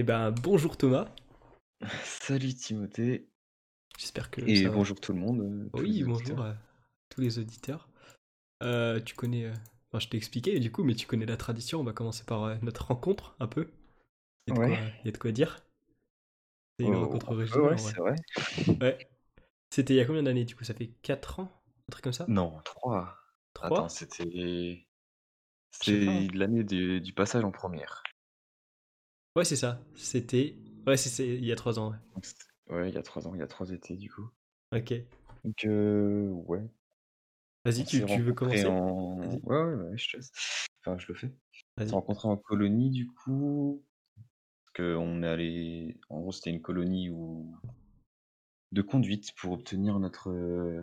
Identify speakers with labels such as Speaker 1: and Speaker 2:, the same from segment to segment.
Speaker 1: Eh ben, bonjour Thomas.
Speaker 2: Salut Timothée.
Speaker 1: J'espère que
Speaker 2: Et
Speaker 1: ça va.
Speaker 2: bonjour tout le monde. euh,
Speaker 1: Oui, bonjour à tous les auditeurs. Euh, tu connais. euh, Enfin, je t'ai expliqué du coup, mais tu connais la tradition. On va commencer par euh, notre rencontre un peu. Il y a de quoi,
Speaker 2: Ouais.
Speaker 1: il y a de quoi dire. C'est une
Speaker 2: Oh,
Speaker 1: rencontre
Speaker 2: peu,
Speaker 1: originale.
Speaker 2: ouais,
Speaker 1: en
Speaker 2: c'est
Speaker 1: vrai.
Speaker 2: vrai.
Speaker 1: Ouais. C'était il y a combien d'années du coup? Ça fait 4 ans? Un truc comme ça?
Speaker 2: Non, 3.
Speaker 1: 3
Speaker 2: Attends, c'était.
Speaker 1: Pas.
Speaker 2: C'est l'année du, du passage en première.
Speaker 1: Ouais, c'est ça. C'était. Ouais, c'est c'est il y a 3 ans.
Speaker 2: C'était- Ouais, il y a 3 ans, il y a 3 étés du coup.
Speaker 1: Ouais. Ok.
Speaker 2: Donc, euh, ouais.
Speaker 1: Vas-y,
Speaker 2: On
Speaker 1: tu, tu veux commencer
Speaker 2: en... Ouais, ouais, ouais, je te laisse. Enfin, je le fais. On s'est rencontrés en colonie du coup. Parce qu'on est allé. En gros, c'était une colonie où... de conduite pour obtenir notre, euh,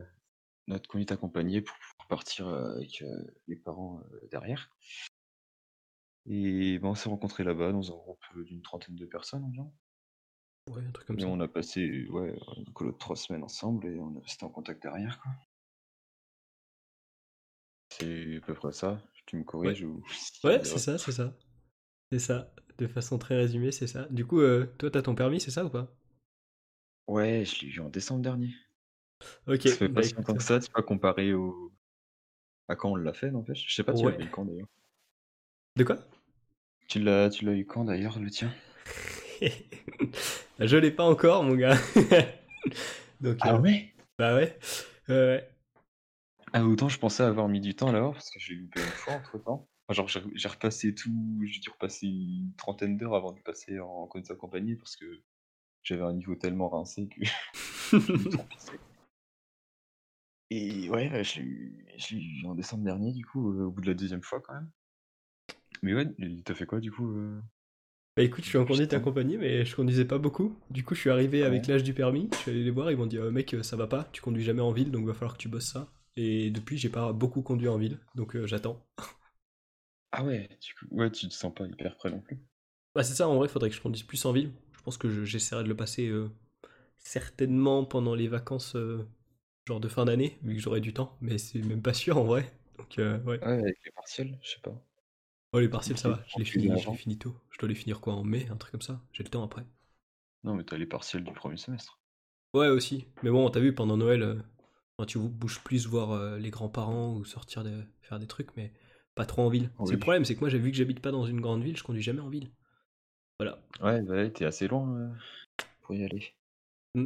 Speaker 2: notre conduite accompagnée pour pouvoir partir euh, avec euh, les parents derrière. Et ben, on s'est rencontrés là-bas dans un groupe euh, d'une trentaine de personnes environ.
Speaker 1: Ouais, un truc comme
Speaker 2: Et
Speaker 1: ça.
Speaker 2: on a passé ouais, une colo de trois semaines ensemble et on est resté en contact derrière. Quoi. C'est à peu près ça. Tu me corriges ou y a
Speaker 1: Ouais, c'est ça, c'est ça. C'est ça. De façon très résumée, c'est ça. Du coup, euh, toi, t'as ton permis, c'est ça ou pas?
Speaker 2: Ouais, je l'ai eu en décembre dernier.
Speaker 1: Ok,
Speaker 2: Ça fait
Speaker 1: bah
Speaker 2: pas si longtemps que ça, tu pas comparé au... à quand on l'a fait, n'empêche. Je sais pas, tu
Speaker 1: Ouais.
Speaker 2: l'as eu quand d'ailleurs.
Speaker 1: De quoi?
Speaker 2: Tu l'as, tu l'as eu quand d'ailleurs, le tien?
Speaker 1: Je l'ai pas encore, mon gars. Donc, euh,
Speaker 2: ouais?
Speaker 1: bah ouais. Euh, ouais.
Speaker 2: Ah, autant je pensais avoir mis du temps là parce que j'ai loupé une fois entre temps. genre, j'ai repassé tout, j'ai dû repasser une trentaine d'heures avant de passer en conduite accompagnée parce que j'avais un niveau tellement rincé que. Et ouais, ouais, je l'ai eu, je l'ai eu en décembre dernier, du coup, euh, au bout de la deuxième fois quand même. Mais ouais, il t'a fait quoi du coup euh,
Speaker 1: Bah écoute, je suis en conduite accompagnée, mais je conduisais pas beaucoup. Du coup, je suis arrivé avec
Speaker 2: Ouais.
Speaker 1: l'âge du permis. Je suis allé les voir, ils m'ont dit, Euh, mec, ça va pas, tu conduis jamais en ville, donc va falloir que tu bosses ça. Et depuis, j'ai pas beaucoup conduit en ville, donc euh, j'attends.
Speaker 2: Ah ouais, du coup, ouais, tu te sens pas hyper prêt non plus.
Speaker 1: Bah c'est ça, en vrai, faudrait que je conduise plus en ville. Je pense que je- j'essaierai de le passer euh, certainement pendant les vacances, euh, genre de fin d'année, vu que j'aurai du temps, mais c'est même pas sûr en vrai. Donc ouais.
Speaker 2: Ouais, avec les partiels, je sais pas.
Speaker 1: Oh, les partiels, ça va, je les finis, je
Speaker 2: avant.
Speaker 1: les finis tôt. Je dois les finir quoi en mai, un truc comme ça? J'ai le temps après.
Speaker 2: Non, mais t'as les partiels du premier semestre.
Speaker 1: Ouais, aussi. Mais bon, t'as vu, pendant Noël, euh, enfin, tu bouges plus voir euh, les grands-parents ou sortir de, faire des trucs, mais pas trop en ville. C'est le problème, c'est que moi, j'ai vu que j'habite pas dans une grande ville, je conduis jamais en ville. Voilà.
Speaker 2: Ouais, bah t'es assez loin euh, pour y aller.
Speaker 1: Mm.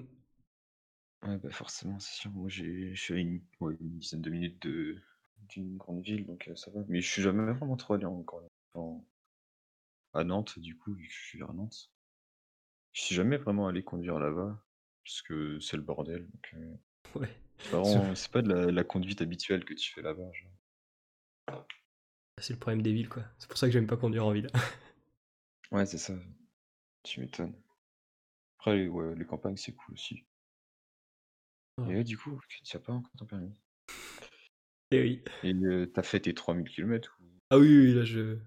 Speaker 2: Ouais, bah forcément, c'est sûr. Moi, j'ai, je suis à une, ouais, une dizaine de minutes de, d'une grande ville, donc euh, ça va. Mais je suis jamais vraiment trop allé en, en- à Nantes, du coup, vu que je suis à Nantes. Je suis jamais vraiment allé conduire là-bas, parce que c'est le bordel. Donc, euh,
Speaker 1: Ouais.
Speaker 2: c'est pas, vraiment- c'est pas de la, la conduite habituelle que tu fais là-bas. genre.
Speaker 1: C'est le problème des villes, quoi. C'est pour ça que j'aime pas conduire en ville.
Speaker 2: Ouais, c'est ça. Tu m'étonnes. Après, les, ouais, les campagnes, c'est cool aussi.
Speaker 1: Ouais.
Speaker 2: Et ouais, du coup, tu n'as pas encore ton permis?
Speaker 1: Et oui.
Speaker 2: Et euh, t'as fait tes 3000 km ou...
Speaker 1: Ah oui, oui, là, je.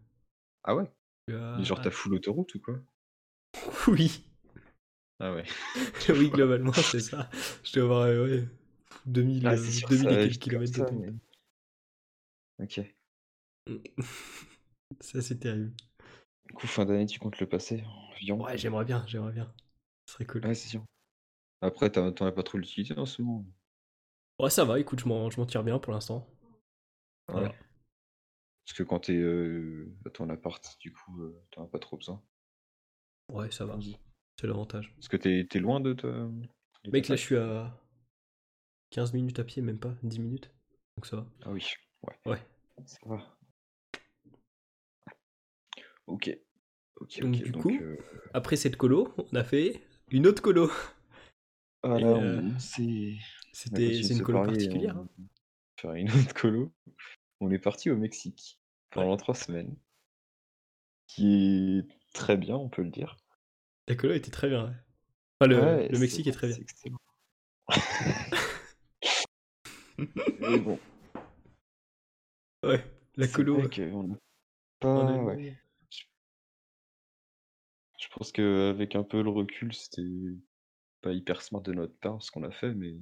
Speaker 2: Ah ouais?
Speaker 1: ah,
Speaker 2: genre t'as full autoroute ou quoi?
Speaker 1: Oui.
Speaker 2: Ah ouais.
Speaker 1: oui, globalement, c'est ça. Je dois avoir, euh, ouais, 2000,
Speaker 2: Ah,
Speaker 1: euh,
Speaker 2: c'est sûr,
Speaker 1: 2000
Speaker 2: ça
Speaker 1: et quelques kilomètres de
Speaker 2: ça, mais- Ok.
Speaker 1: Ça, c'est terrible.
Speaker 2: Du coup, fin d'année, tu comptes le passer en avion?
Speaker 1: Ouais, j'aimerais bien, j'aimerais bien. Ce serait cool.
Speaker 2: Ouais, c'est sûr. Après, t'en as pas trop l'utilité en ce moment.
Speaker 1: Ouais, ça va, écoute, je m'en je m'en tire bien pour l'instant.
Speaker 2: Ouais. Parce que quand t'es euh, à ton appart, du coup, euh, t'en as pas trop besoin.
Speaker 1: Ouais, ça va. C'est l'avantage.
Speaker 2: Parce que t'es t'es loin de ta... de ta
Speaker 1: Mec, là, je suis à 15 minutes à pied, même pas, 10 minutes. Donc ça va.
Speaker 2: Ah oui, ouais.
Speaker 1: Ouais.
Speaker 2: Ça va. Ok. Ok,
Speaker 1: Donc,
Speaker 2: ok.
Speaker 1: du
Speaker 2: Donc,
Speaker 1: coup,
Speaker 2: euh,
Speaker 1: Après cette colo, on a fait une autre colo.
Speaker 2: ah là,
Speaker 1: euh,
Speaker 2: on- c'est...
Speaker 1: C'était c'est une colo particulière. hein.
Speaker 2: Une autre colo. On est parti au Mexique pendant
Speaker 1: Ouais.
Speaker 2: trois semaines. Qui est très bien, on peut le dire.
Speaker 1: La colo était très bien. ouais. Enfin, le,
Speaker 2: Ouais,
Speaker 1: le Mexique est très bien.
Speaker 2: Mais bon,
Speaker 1: Ouais, la colo. on a-.
Speaker 2: Je pense qu'avec un peu le recul, c'était pas hyper smart de notre part ce qu'on a fait, mais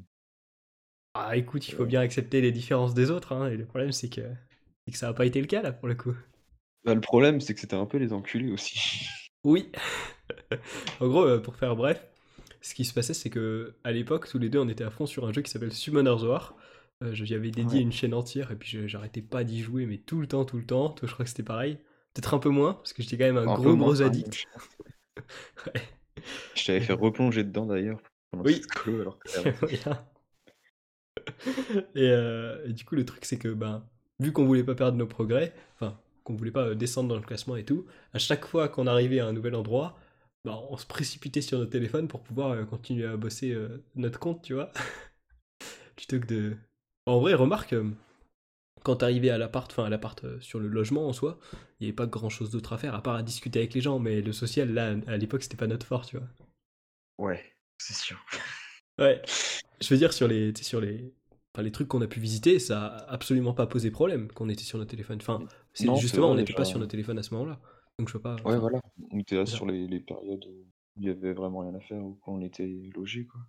Speaker 1: Ah, écoute, il faut bien accepter les différences des autres. hein, et le problème, c'est que, ça n'a pas été le cas, là, pour le coup.
Speaker 2: Bah, le problème, c'est que c'était un peu les enculés aussi.
Speaker 1: Oui. en gros, euh, pour faire bref, ce qui se passait, c'est que à l'époque, tous les deux, on était à fond sur un jeu qui s'appelle Summoner's War. Euh, J'y avais dédié
Speaker 2: Ouais.
Speaker 1: une chaîne entière et puis j'arrêtais pas d'y jouer, mais tout le temps, tout le temps. Toi, je crois que c'était pareil. Peut-être un peu moins, parce que j'étais quand même un gros,
Speaker 2: moins,
Speaker 1: gros addict.
Speaker 2: je pense.
Speaker 1: Ouais.
Speaker 2: Je t'avais fait replonger dedans d'ailleurs
Speaker 1: Oui.
Speaker 2: colo alors que.
Speaker 1: et, euh, et du coup, le truc, c'est que ben, vu qu'on voulait pas perdre nos progrès, enfin, qu'on voulait pas euh, descendre dans le classement et tout, à chaque fois qu'on arrivait à un nouvel endroit, ben, on se précipitait sur notre téléphone pour pouvoir euh, continuer à bosser notre compte, tu vois. Plutôt que de. En vrai, remarque, quand t'arrivais à l'appart, enfin à l'appart sur le logement en soi, il n'y avait pas grand chose d'autre à faire à part à discuter avec les gens, mais le social, là, à l'époque, c'était pas notre fort, tu vois.
Speaker 2: Ouais, c'est sûr.
Speaker 1: Ouais. Je veux dire, sur les, sur les, enfin, les trucs qu'on a pu visiter, ça a absolument pas posé problème qu'on était sur nos téléphones. Enfin, c'est
Speaker 2: Non, c'est
Speaker 1: justement, on n'était pas sur nos téléphones à ce moment-là. Donc je vois pas.
Speaker 2: Ouais, voilà. On était là sur les, les périodes où il y avait vraiment rien à faire ou quand on était logé, quoi.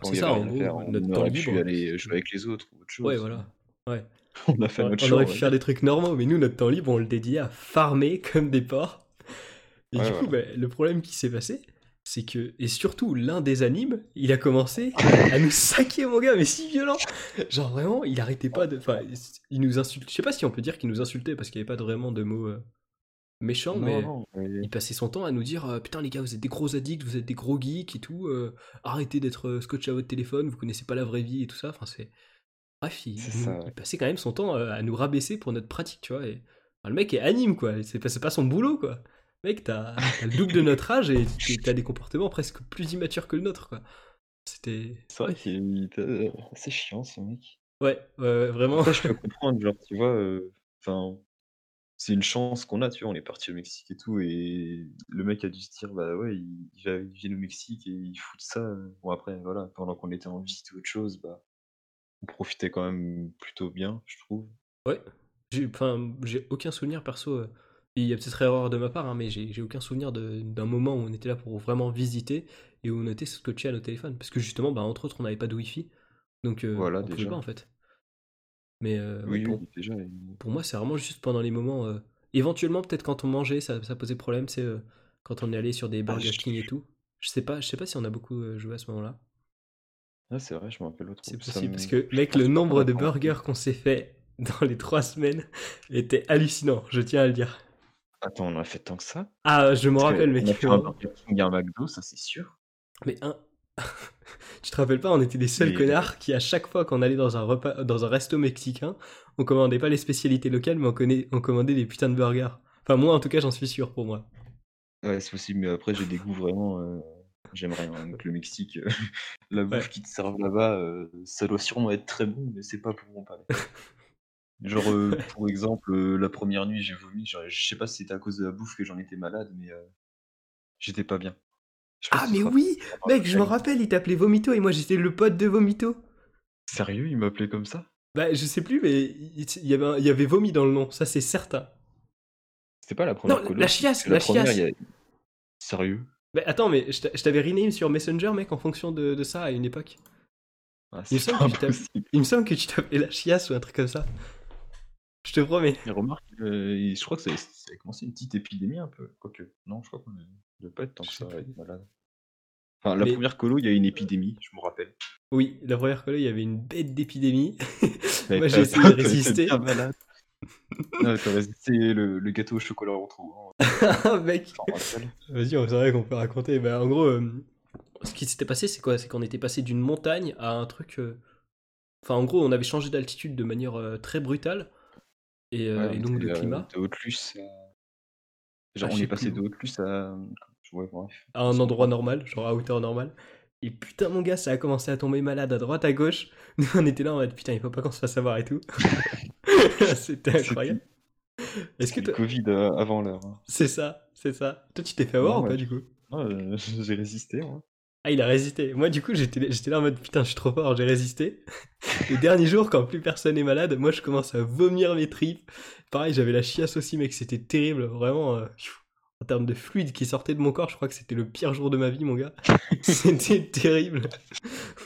Speaker 2: Quand
Speaker 1: C'est ça, en gros,
Speaker 2: faire, on
Speaker 1: notre temps
Speaker 2: aurait
Speaker 1: libre.
Speaker 2: pu aller jouer avec les autres ou autre chose.
Speaker 1: Ouais, voilà. Ouais.
Speaker 2: On a fait
Speaker 1: On,
Speaker 2: notre
Speaker 1: on aurait pu faire des trucs normaux, mais nous, notre temps libre, on le dédiait à farmer comme des porcs. Et
Speaker 2: Ouais,
Speaker 1: du coup, bah, le problème qui s'est passé, c'est que, et surtout, l'un des animes, il a commencé à nous saquer, mon gars, mais si violent. Genre vraiment, il arrêtait pas de. Enfin, il nous insulte. Je sais pas si on peut dire qu'il nous insultait parce qu'il n'y avait pas vraiment de mots euh, méchants,
Speaker 2: Non,
Speaker 1: mais.
Speaker 2: non,
Speaker 1: Il passait son temps à nous dire euh, Putain, les gars, vous êtes des gros addicts, vous êtes des gros geeks et tout. euh, arrêtez d'être scotché à votre téléphone, vous connaissez pas la vraie vie et tout ça. Enfin, c'est. Bref, il,
Speaker 2: ça,
Speaker 1: il passait quand même son temps à nous rabaisser pour notre pratique, tu vois. Et, enfin, le mec est anime, quoi. C'est pas, c'est pas son boulot, quoi. Mec, t'as le double de notre âge et t'as des comportements presque plus immatures que le nôtre, quoi. C'était.
Speaker 2: C'est vrai qu'il était assez chiant, ce mec.
Speaker 1: Ouais, vraiment.
Speaker 2: Après, je peux comprendre, genre, tu vois, euh, c'est une chance qu'on a, tu vois, on est parti au Mexique et tout, et le mec a dû se dire, bah ouais, il, il va- il vient au Mexique et il fout de ça. euh. Bon, après, voilà, pendant qu'on était en visite ou autre chose, bah, on profitait quand même plutôt bien, je trouve.
Speaker 1: Ouais, j'ai aucun souvenir perso. euh, Il y a peut-être erreur de ma part, hein, mais j'ai aucun souvenir d'un moment où on était là pour vraiment visiter et où on était scotché à nos téléphones. Parce que justement, bah, entre autres, on n'avait pas de wifi. Donc euh,
Speaker 2: Voilà,
Speaker 1: on pouvait
Speaker 2: déjà.
Speaker 1: pas en fait. Mais euh,
Speaker 2: Oui,
Speaker 1: pour,
Speaker 2: oui, déjà. il-
Speaker 1: pour moi, c'est vraiment juste pendant les moments. euh, éventuellement, peut-être quand on mangeait, ça, ça posait problème. C'est euh, quand on est allé sur des
Speaker 2: Ah,
Speaker 1: Burger
Speaker 2: je-
Speaker 1: King et tout. Je sais pas, je sais pas si on a beaucoup euh, joué à ce moment-là.
Speaker 2: Ah, c'est vrai, je me rappelle l'autre.
Speaker 1: C'est possible
Speaker 2: me-
Speaker 1: parce que, mec, le nombre de burgers qu'on s'est fait dans les trois semaines était hallucinant. Je tiens à le dire.
Speaker 2: Attends, on a fait tant que ça?
Speaker 1: Ah, je me rappelle, mec.
Speaker 2: On a fait un Burger King et un McDo, ça c'est sûr.
Speaker 1: Mais un. tu te rappelles pas, on était les seuls connards qui, à chaque fois qu'on allait dans un repas, dans un resto mexicain, on commandait pas les spécialités locales, mais on, connaît, on commandait des putains de burgers. Enfin, moi, en tout cas, j'en suis sûr pour moi.
Speaker 2: Ouais, c'est possible, mais après, j'ai des goûts vraiment. euh, J'aime rien le Mexique. euh, la bouffe
Speaker 1: Ouais.
Speaker 2: qu'ils te servent là-bas, euh, ça doit sûrement être très bon, mais c'est pas pour mon palais. Genre, euh, pour exemple, euh, la première nuit, j'ai vomi. genre, je sais pas si c'était à cause de la bouffe que j'en étais malade, mais euh, j'étais pas bien. Je sais pas
Speaker 1: Ah,
Speaker 2: si
Speaker 1: mais
Speaker 2: tu te
Speaker 1: oui. Mec, je me rappelle, il t'appelait Vomito et moi, j'étais le pote de Vomito.
Speaker 2: Sérieux, il m'appelait comme ça?
Speaker 1: Bah, je sais plus, mais il il y avait, un- il y avait vomi dans le nom, ça c'est certain.
Speaker 2: C'était pas la première
Speaker 1: Non,
Speaker 2: colo,
Speaker 1: la chiasse, la
Speaker 2: première,
Speaker 1: chiasse.
Speaker 2: il y a- Sérieux?
Speaker 1: Bah, attends, mais je t'a- je t'avais rename sur Messenger, mec, en fonction de, de ça à une époque.
Speaker 2: ah,
Speaker 1: Il me
Speaker 2: C'est
Speaker 1: semble
Speaker 2: pas
Speaker 1: que. Il me semble que tu t'appelais la chiasse ou un truc comme ça. Je te promets.
Speaker 2: Et remarque, euh, je crois que ça, ça a commencé une petite épidémie un peu. Quoique, non, je crois qu'on ne pas être tant que ça
Speaker 1: sais
Speaker 2: à
Speaker 1: plus.
Speaker 2: être malade. Enfin, la
Speaker 1: Mais-
Speaker 2: première colo, il y a une épidémie, je me rappelle.
Speaker 1: Oui, la première colo, il y avait une bête d'épidémie. Moi, j'ai essayé de résister.
Speaker 2: bien malade. Non, T'as résisté le, le gâteau au chocolat en trop. Hein,
Speaker 1: mec. Vas-y, on- c'est vrai qu'on peut raconter. Bah, en gros, euh, ce qui s'était passé, c'est quoi? C'est qu'on était passé d'une montagne à un truc. euh, Enfin, en gros, on avait changé d'altitude de manière euh, très brutale. Et, euh,
Speaker 2: Ouais,
Speaker 1: et
Speaker 2: on
Speaker 1: donc de
Speaker 2: euh,
Speaker 1: climat.
Speaker 2: De Haute-Luce à... Genre,
Speaker 1: Ah,
Speaker 2: on
Speaker 1: je
Speaker 2: est passé
Speaker 1: plus.
Speaker 2: de Haute-Luce à... Ouais, bref.
Speaker 1: à un endroit normal, genre à hauteur normale. Et putain, mon gars, ça a commencé à tomber malade à droite, à gauche. Nous, on était là en mode putain, il faut pas qu'on se fasse avoir et tout. C'était incroyable. Est-ce que
Speaker 2: le Covid euh, avant l'heure. hein.
Speaker 1: c'est ça, c'est ça. Toi, tu t'es fait avoir
Speaker 2: Non,
Speaker 1: ou pas
Speaker 2: ouais.
Speaker 1: du coup?
Speaker 2: Euh, j'ai résisté. Moi.
Speaker 1: Ah, il a résisté. Moi, du coup, j'étais j'étais là en mode putain, je suis trop fort, j'ai résisté. Le dernier jour, quand plus personne est malade, moi, je commence à vomir mes tripes. Pareil, j'avais la chiasse aussi, mec, c'était terrible. Vraiment, euh, en termes de fluide qui sortait de mon corps, je crois que c'était le pire jour de ma vie, mon gars. C'était terrible.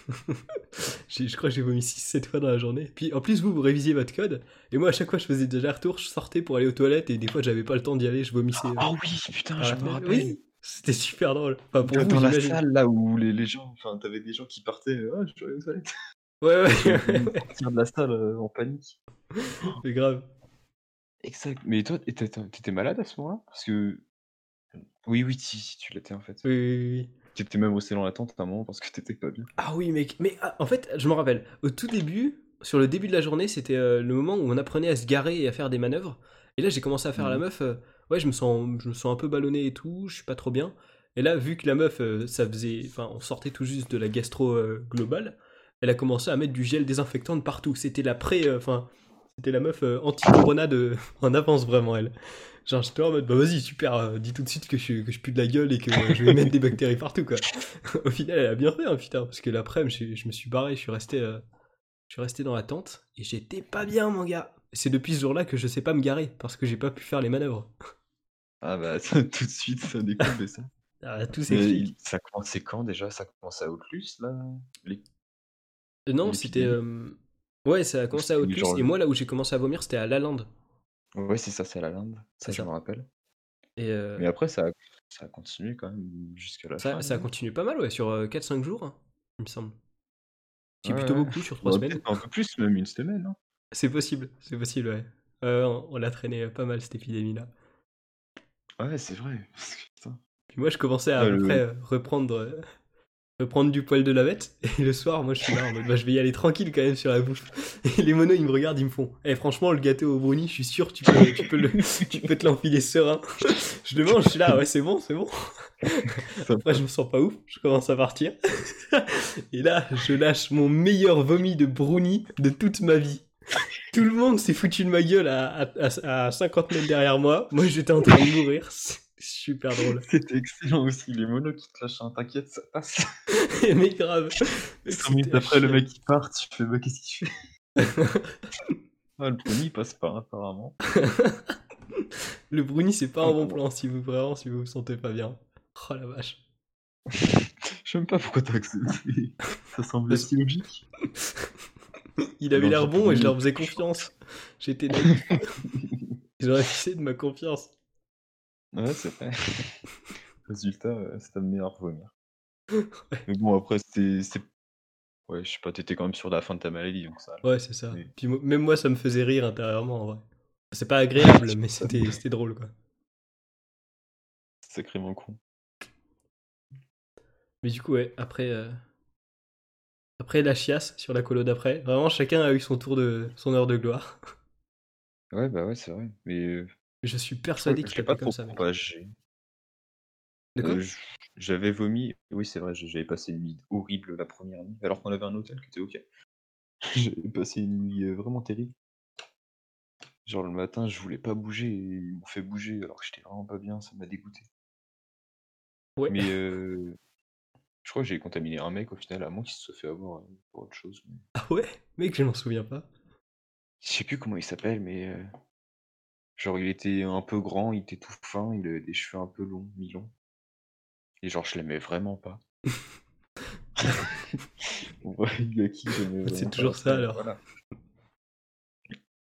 Speaker 1: Je crois que j'ai vomi 6-7 fois dans la journée. Puis en plus, vous, vous révisiez votre code. Et moi, à chaque fois, je faisais déjà retour, je sortais pour aller aux toilettes. Et des fois, j'avais pas le temps d'y aller, je vomissais. euh,
Speaker 2: Ah oui, putain, je me
Speaker 1: fenêtre.
Speaker 2: rappelle.
Speaker 1: Oui, C'était super drôle. Enfin, pour vous,
Speaker 2: Dans la salle là où les, les gens, enfin t'avais des gens qui partaient, ah je aux toilettes.
Speaker 1: Ouais, ouais,
Speaker 2: sortir de la salle euh, en panique.
Speaker 1: c'est grave.
Speaker 2: Exact. Mais toi, t'étais malade à ce moment-là? Parce que. Oui, oui, si, si, tu l'étais en fait.
Speaker 1: Oui, oui, oui.
Speaker 2: Tu étais même resté dans la tente à un moment parce que t'étais pas bien.
Speaker 1: Ah oui, mec. Mais ah, en fait, je me rappelle, au tout début, sur le début de la journée, c'était euh, le moment où on apprenait à se garer et à faire des manœuvres. Et là, j'ai commencé à faire à la
Speaker 2: Mhm.
Speaker 1: meuf. euh, ouais, je me sens, je me sens un peu ballonné et tout. Je suis pas trop bien. Et là, vu que la meuf, euh, ça faisait, enfin, on sortait tout juste de la gastro euh, globale, elle a commencé à mettre du gel désinfectant de partout. C'était la euh, enfin, c'était la meuf anti-corona de, en avance vraiment elle. Genre, j'étais en mode, bah vas-y, super, dis tout de suite que je, que je pue de la gueule et que je vais mettre des bactéries partout, quoi. Au final, elle a bien fait, hein, putain, parce que l'après-midi, je, je me suis barré, je suis resté, je suis resté dans la tente et j'étais pas bien, mon gars. C'est depuis ce jour-là que je sais pas me garer parce que j'ai pas pu faire les manœuvres.
Speaker 2: Ah bah ça, tout de suite, ça découle ça.
Speaker 1: Ah, tout
Speaker 2: il- ça commençait quand déjà? Ça commençait à Outlus là? Les-
Speaker 1: Euh, Non, c'était. euh, Ouais, ça a commencé à Outlus
Speaker 2: genre
Speaker 1: et moi, là où j'ai commencé à vomir, c'était à Lalande.
Speaker 2: Ouais, c'est ça, c'est à la.
Speaker 1: C'est
Speaker 2: Ça, je me rappelle.
Speaker 1: Et euh,
Speaker 2: Mais après, ça a, ça a continué quand même jusqu'à la
Speaker 1: ça,
Speaker 2: fin.
Speaker 1: ça a continué pas mal, ouais, sur euh, 4-5 jours, hein, il me semble. C'est
Speaker 2: Ouais,
Speaker 1: plutôt
Speaker 2: ouais.
Speaker 1: beaucoup sur 3
Speaker 2: Ouais,
Speaker 1: semaines.
Speaker 2: un peu plus, même une semaine. hein.
Speaker 1: C'est possible, c'est possible, ouais. Euh, on on l'a traîné pas mal cette épidémie-là.
Speaker 2: Ouais, c'est vrai. putain.
Speaker 1: Puis moi, je commençais à,
Speaker 2: Ouais, le-
Speaker 1: euh, reprendre, euh, reprendre du poil de la bête. Et le soir, moi, je suis là en mode, bah, je vais y aller tranquille quand même sur la bouffe. Et les monos, ils me regardent, ils me font, eh, franchement, le gâteau au brownie, je suis sûr, tu peux, tu peux, le, tu peux te l'enfiler serein. Je le mange, je suis là, ouais, c'est bon, c'est bon. Après, je me sens pas ouf, je commence à partir. Et là, je lâche mon meilleur vomi de brownie de toute ma vie. Tout le monde s'est foutu de ma gueule à, à, à- à 50 mètres derrière moi. Moi, j'étais en train de mourir. C'est super drôle.
Speaker 2: C'était excellent aussi, les monos qui te lâchent un t'inquiète, ça passe.
Speaker 1: Mais grave.
Speaker 2: Cinq minutes
Speaker 1: C'était
Speaker 2: après, le mec il part, tu fais, bah qu'est-ce qu'il fait? Ah, le il passe pas, apparemment.
Speaker 1: Le brownie, c'est pas un bon plan si vous, vraiment, si vous vous sentez pas bien. Oh la vache.
Speaker 2: Je sais même pas pourquoi t'as accepté. Ça semblait si logique.
Speaker 1: Il avait l'air
Speaker 2: c'est
Speaker 1: bon et je leur faisais confiance. J'étais naïf. J'aurais fixé de ma confiance.
Speaker 2: Ouais, c'est vrai. Résultat, euh, c'était le meilleur vomir. Mais bon, après, c'était. c'était- Ouais, je sais pas, t'étais quand même sur la fin de ta maladie, donc ça.
Speaker 1: Ouais, c'est ça. Puis même moi, ça me faisait rire intérieurement, en vrai. C'est pas agréable, mais c'était c'était drôle, quoi.
Speaker 2: Sacrément con.
Speaker 1: Mais du coup, ouais, après, euh, après la chiasse sur la colo d'après, vraiment, chacun a eu son tour de son heure de gloire.
Speaker 2: Ouais, bah ouais, c'est vrai. Mais. euh,
Speaker 1: Je suis persuadé qu'il
Speaker 2: pas
Speaker 1: comme ça,
Speaker 2: Euh, J'avais vomi, oui c'est vrai, j'avais passé une nuit horrible la première nuit, alors qu'on avait un hôtel qui était ok. J'avais passé une nuit euh, vraiment terrible. Genre le matin, je voulais pas bouger et ils m'ont fait bouger alors que j'étais vraiment pas bien, ça m'a dégoûté.
Speaker 1: Ouais.
Speaker 2: Mais euh, je crois que j'ai contaminé un mec au final, à moins qu'il se soit fait avoir euh, pour autre chose. mais-
Speaker 1: Ah ouais? Mec, je m'en souviens pas.
Speaker 2: Je sais plus comment il s'appelle, mais euh, genre il était un peu grand, il était tout fin, il avait des cheveux un peu longs, mi-longs. Et genre je l'aimais vraiment pas. Ouais, il a qui j'aimais
Speaker 1: C'est
Speaker 2: vraiment
Speaker 1: toujours ça, alors.
Speaker 2: voilà.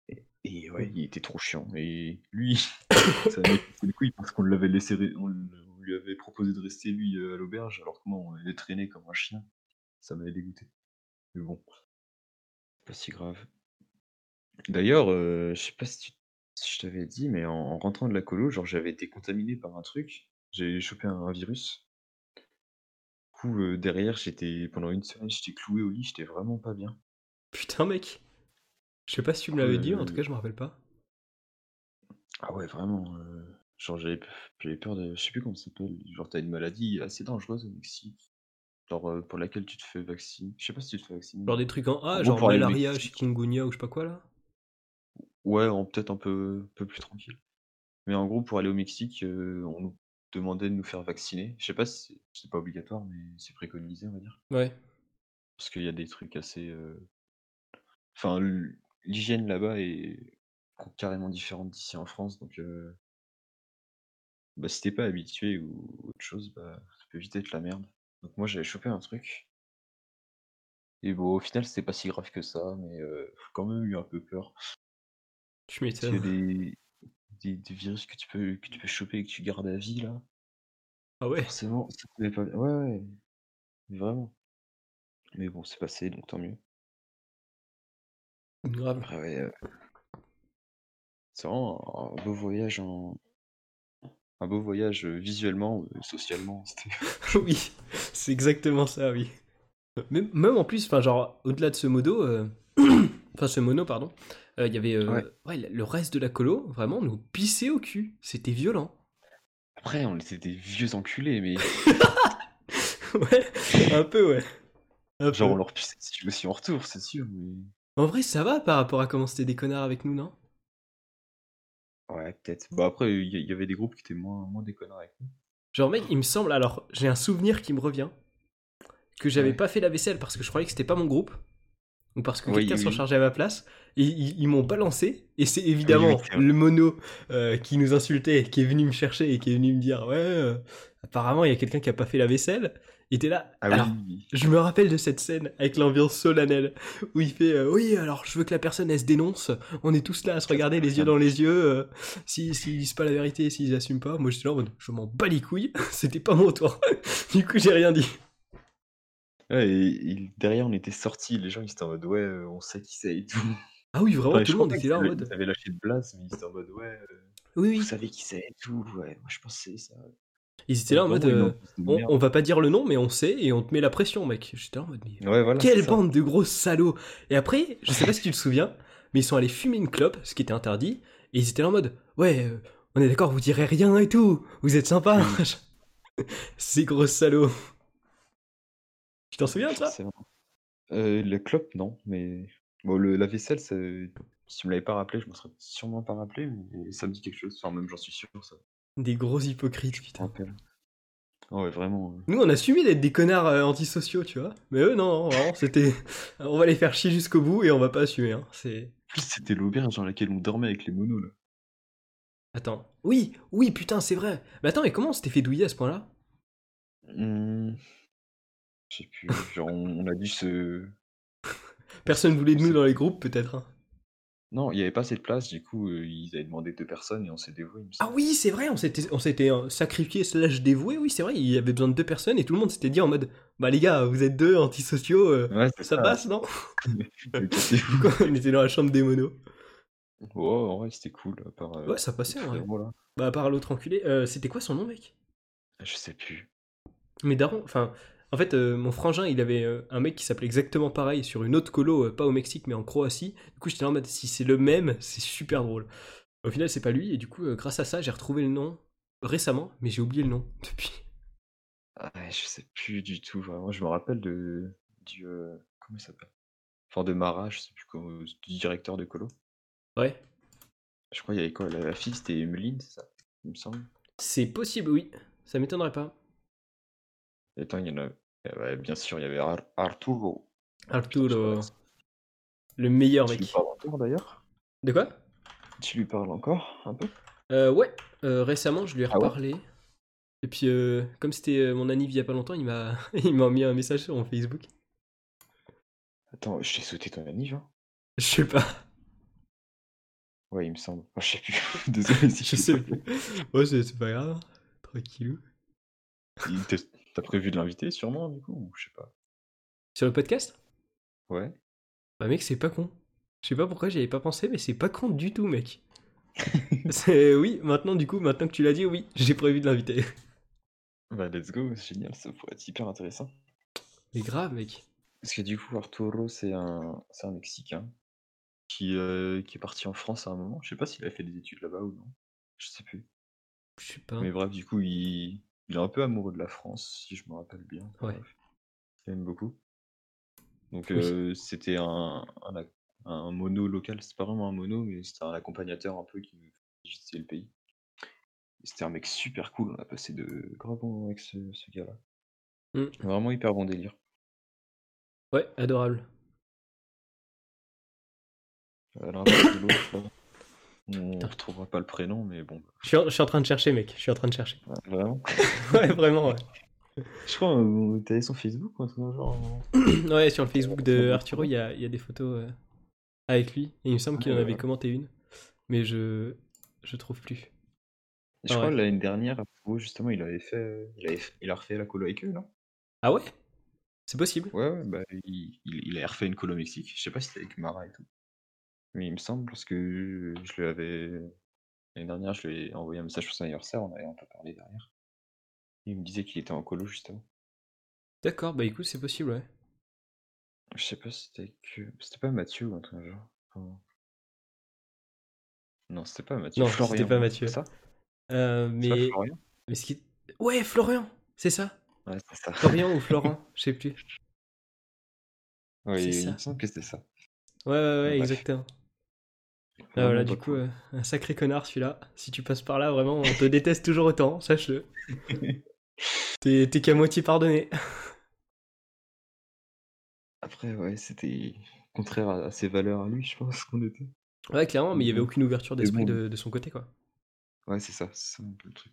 Speaker 2: Et, et ouais, il était trop chiant. Et lui, ça m'a le couille parce qu'on l'avait laissé, on, le- lui avait proposé de rester lui euh, à l'auberge, alors que moi on l'avait traîné comme un chien. Ça m'avait dégoûté. Mais bon, pas si grave. D'ailleurs, euh, je sais pas si, tu- si je t'avais dit, mais en, en rentrant de la colo, genre j'avais été contaminé par un truc. J'ai chopé un, un virus. Du coup, euh, derrière, j'étais pendant une semaine, j'étais cloué au lit, j'étais vraiment pas bien.
Speaker 1: Putain, mec. Je sais pas si tu me l'avais dit, en tout cas, je me rappelle pas.
Speaker 2: Ah ouais, vraiment. euh, genre, j'avais pe- j'avais peur de. Je sais plus comment ça s'appelle. Genre, t'as une maladie assez dangereuse au Mexique. Genre, euh, pour laquelle tu te fais vacciner. Je sais pas si tu te fais vacciner.
Speaker 1: Genre des trucs en A,
Speaker 2: En gros,
Speaker 1: genre malaria, chikungunya ou je sais pas quoi, là?
Speaker 2: Ouais, en peut-être un peu, peu plus tranquille. Mais en gros, pour aller au Mexique, euh, on nous demandait de nous faire vacciner. Je sais pas si c'est- pas obligatoire, mais c'est préconisé, on va dire.
Speaker 1: Ouais.
Speaker 2: Parce qu'il y a des trucs assez. euh, Enfin, l'hygiène là-bas est carrément différente d'ici en France, donc. euh, Bah, si t'es pas habitué ou autre chose, bah, ça peut vite être la merde. Donc moi j'avais chopé un truc. Et bon, au final c'était pas si grave que ça, mais euh, quand même eu un peu peur.
Speaker 1: Tu
Speaker 2: Parce qu'il
Speaker 1: m'étonnes.
Speaker 2: des, des, des virus que tu peux que tu peux choper et que tu gardes à vie là.
Speaker 1: Ah ouais?
Speaker 2: Forcément, ça pouvait pas ouais, ouais, vraiment. Mais bon, c'est passé, donc tant mieux.
Speaker 1: Grave.
Speaker 2: Après, ouais, heu c'est vraiment un beau voyage en un beau voyage, heu, visuellement, heu, socialement, c'était
Speaker 1: oui, c'est exactement ça, oui. Même, même en plus, enfin, genre, au-delà de ce modo, euh, enfin, ce mono, pardon, euh, il y avait euh,
Speaker 2: Ouais.
Speaker 1: ouais, le reste de la colo, vraiment, nous pisser au cul. C'était violent.
Speaker 2: Après, on était des vieux enculés, mais
Speaker 1: ouais, un peu, ouais. Un
Speaker 2: genre,
Speaker 1: peu.
Speaker 2: on leur pissait aussi en retour, c'est sûr, mais
Speaker 1: En vrai, ça va par rapport à comment c'était des connards avec nous, non?
Speaker 2: Ouais, peut-être. Bah, après, il y y avait des groupes qui étaient moins moins déconnants avec nous.
Speaker 1: Genre, mec, il me semble, alors, j'ai un souvenir qui me revient, que j'avais
Speaker 2: Ouais.
Speaker 1: pas fait la vaisselle parce que je croyais que c'était pas mon groupe, ou parce que
Speaker 2: Oui,
Speaker 1: quelqu'un s'en chargeait à ma place, et ils, ils m'ont balancé, et c'est évidemment
Speaker 2: oui,
Speaker 1: le mono euh, qui nous insultait, qui est venu me chercher et qui est venu me dire, ouais, euh, apparemment, il y a quelqu'un qui a pas fait la vaisselle, il était là.
Speaker 2: Ah
Speaker 1: alors,
Speaker 2: oui,
Speaker 1: je me rappelle de cette scène avec l'ambiance solennelle où il fait euh, oui alors je veux que la personne elle se dénonce. On est tous là à se regarder les yeux dans les yeux euh, si s'ils disent pas la vérité s'ils assument pas. Moi j'étais là en mode je m'en bats les couilles. C'était pas mon tour. Du coup j'ai rien dit.
Speaker 2: Ouais, et, et derrière, on était sortis, les gens ils étaient en mode ouais, euh, on sait qui c'est et tout.
Speaker 1: ah oui vraiment
Speaker 2: Enfin,
Speaker 1: tout le monde était là en mode.
Speaker 2: Ils avaient lâché de blase, mais ils étaient en mode ouais, euh,
Speaker 1: oui
Speaker 2: vous
Speaker 1: oui
Speaker 2: savez qui c'est et tout. Ouais, moi je pensais ça.
Speaker 1: Ils étaient là en mode
Speaker 2: Vraiment une
Speaker 1: euh, on, va pas dire le nom mais on sait et on te met la pression mec. J'étais là en mode mais
Speaker 2: Ouais, voilà.
Speaker 1: Quelle
Speaker 2: c'est
Speaker 1: bande de gros salauds. Et après, je sais pas si tu te souviens, mais ils sont allés fumer une clope, ce qui était interdit, et ils étaient là en mode Ouais, euh, on est d'accord, vous direz rien et tout, vous êtes sympa. Ces gros salauds. Tu t'en souviens de ça.
Speaker 2: Euh, le clope, non, mais bon, le, la vaisselle, ça- si tu me l'avais pas rappelé, je m'en serais sûrement pas rappelé, mais ça me dit quelque chose. Enfin, même j'en suis sûr, ça
Speaker 1: Des gros hypocrites, putain.
Speaker 2: Ah ouais, vraiment.
Speaker 1: Nous, on a assumé d'être des connards euh, antisociaux, tu vois. Mais eux, non, vraiment, c'était. on va les faire chier jusqu'au bout et on va pas assumer, hein. C'est.
Speaker 2: C'était l'auberge dans laquelle on dormait avec les monos, là.
Speaker 1: Attends. Oui, oui, putain, c'est vrai. Mais attends, et comment on s'était fait douiller à ce point-là?
Speaker 2: Hmm. Je sais plus, genre, on, on a dû se.
Speaker 1: Personne voulait de nous dans les groupes, peut-être. hein.
Speaker 2: Non, il n'y avait pas assez de place, du coup, euh, ils avaient demandé deux personnes et on s'est dévoué, il me
Speaker 1: Ah
Speaker 2: semble.
Speaker 1: oui, c'est vrai, on s'était, on s'était euh, sacrifié slash dévoué, oui, c'est vrai, il y avait besoin de deux personnes et tout le monde s'était dit en mode Bah les gars, vous êtes deux antisociaux, euh,
Speaker 2: Ouais, c'est
Speaker 1: ça
Speaker 2: ça.
Speaker 1: passe, non
Speaker 2: Mais cassez-vous.
Speaker 1: On était dans la chambre des monos.
Speaker 2: Ouais, en vrai, c'était cool, à part. euh,
Speaker 1: Ouais, ça passait, en vrai.
Speaker 2: frérot, là.
Speaker 1: Bah, à part l'autre enculé, euh, c'était quoi son nom, mec?
Speaker 2: Je sais plus.
Speaker 1: Mais Daron, enfin, en fait, euh, mon frangin, il avait euh, un mec qui s'appelait exactement pareil sur une autre colo, euh, pas au Mexique, mais en Croatie. Du coup, j'étais là en mode Si c'est le même, c'est super drôle. Au final, c'est pas lui, et du coup, grâce à ça, j'ai retrouvé le nom récemment, mais j'ai oublié le nom depuis.
Speaker 2: Ah ouais, je sais plus du tout. Moi, je me rappelle de du comment il s'appelle? Enfin, de Mara, je sais plus comment, du directeur de colo.
Speaker 1: Ouais.
Speaker 2: Je crois qu'il y avait quoi? La, la fille, c'était Emeline, c'est ça? Il me semble.
Speaker 1: C'est possible, oui. Ça m'étonnerait pas.
Speaker 2: Et attends, il y en a. eh ouais, bien sûr, il y avait Ar- Arturo.
Speaker 1: Arturo, le meilleur
Speaker 2: Tu lui
Speaker 1: mec.
Speaker 2: parles encore d'ailleurs?
Speaker 1: De quoi?
Speaker 2: Tu lui parles encore un peu?
Speaker 1: euh, Ouais, euh, récemment, je lui ai
Speaker 2: Ah ouais?
Speaker 1: reparlé. Et puis, euh, comme c'était euh, mon anniv il y a pas longtemps, il m'a mis un message sur mon Facebook.
Speaker 2: Attends, je t'ai sauté ton anniv, hein?
Speaker 1: Je sais pas,
Speaker 2: Ouais, il me semble. Oh, je sais plus. Désolé si
Speaker 1: je sais plus. Ouais, c'est pas grave. Tranquillou.
Speaker 2: Il T'as prévu de l'inviter sûrement, du coup? ou Je sais pas.
Speaker 1: Sur le podcast?
Speaker 2: Ouais.
Speaker 1: Bah, mec, c'est pas con. Je sais pas pourquoi j'y avais pas pensé, mais c'est pas con du tout, mec. c'est oui, maintenant, du coup, maintenant que tu l'as dit, oui, j'ai prévu de l'inviter.
Speaker 2: Bah, let's go, c'est génial, ça pourrait être hyper intéressant.
Speaker 1: Mais grave, mec.
Speaker 2: Parce que du coup, Arturo, c'est un, c'est un Mexicain qui, euh, qui est parti en France à un moment. Je sais pas s'il a fait des études là-bas ou non. Je sais plus.
Speaker 1: Je sais pas.
Speaker 2: Mais bref, du coup, il, il est un peu amoureux de la France, si je me rappelle bien.
Speaker 1: Ouais.
Speaker 2: Il aime beaucoup. Donc,
Speaker 1: Oui.
Speaker 2: euh, c'était un, un, ac- un mono local. C'est pas vraiment un mono, mais c'était un accompagnateur un peu qui nous visiter le pays. C'était un mec super cool. On a passé de grands bons moments avec ce, ce gars-là.
Speaker 1: Mm.
Speaker 2: Vraiment hyper bon délire.
Speaker 1: Ouais, adorable.
Speaker 2: Alors, de l'autre, là, on
Speaker 1: Putain.
Speaker 2: retrouvera pas le prénom, mais bon.
Speaker 1: Je suis, en, je suis en train de chercher, mec. Je suis en train de chercher.
Speaker 2: ouais, Vraiment.
Speaker 1: ouais, vraiment, ouais.
Speaker 2: Je crois que t'avais son Facebook ou un truc dans le genre.
Speaker 1: Ouais, sur le Facebook de Arturo, il y a, il y a des photos euh, avec lui. Et il me semble qu'il en avait
Speaker 2: ouais.
Speaker 1: commenté une. Mais je je trouve plus.
Speaker 2: Je
Speaker 1: Ah
Speaker 2: crois
Speaker 1: ouais.
Speaker 2: l'année dernière, justement, il avait fait, euh, il, avait fait- il a refait la colo avec eux, non?
Speaker 1: Ah ouais? C'est possible.
Speaker 2: Ouais, ouais, bah, il, il, il a refait une colo au Mexique. Je sais pas si c'était avec Mara et tout. Mais il me semble, parce que je lui avais. L'année dernière, je lui ai envoyé un message pour son anniversaire, on avait un peu parlé derrière. Il me disait qu'il était en colo, justement.
Speaker 1: D'accord, bah écoute, c'est possible, ouais.
Speaker 2: Je sais pas si c'était que. C'était pas Mathieu ou un truc genre. Enfin, Non, c'était pas Mathieu.
Speaker 1: Non,
Speaker 2: Florian,
Speaker 1: c'était pas
Speaker 2: c'est
Speaker 1: Mathieu.
Speaker 2: ça?
Speaker 1: Euh,
Speaker 2: C'est pas
Speaker 1: mais...
Speaker 2: Florian?
Speaker 1: mais ce qui... Ouais, Florian, c'est ça?
Speaker 2: Ouais, c'est ça.
Speaker 1: Florian ou Florent, je sais plus. C'est
Speaker 2: il me semble que c'était ça.
Speaker 1: Ouais, ouais, ouais, exactement. Ah, voilà, du coup, euh, un sacré connard celui-là. Si tu passes par là, vraiment, on te déteste toujours autant, sache-le. T'es qu'à moitié pardonné.
Speaker 2: Après, ouais, c'était contraire à, à ses valeurs à lui, je pense qu'on était.
Speaker 1: Ouais, clairement, mais il y avait aucune ouverture d'esprit
Speaker 2: bon.
Speaker 1: de, de son côté, quoi.
Speaker 2: Ouais, c'est ça, c'est ça un peu le truc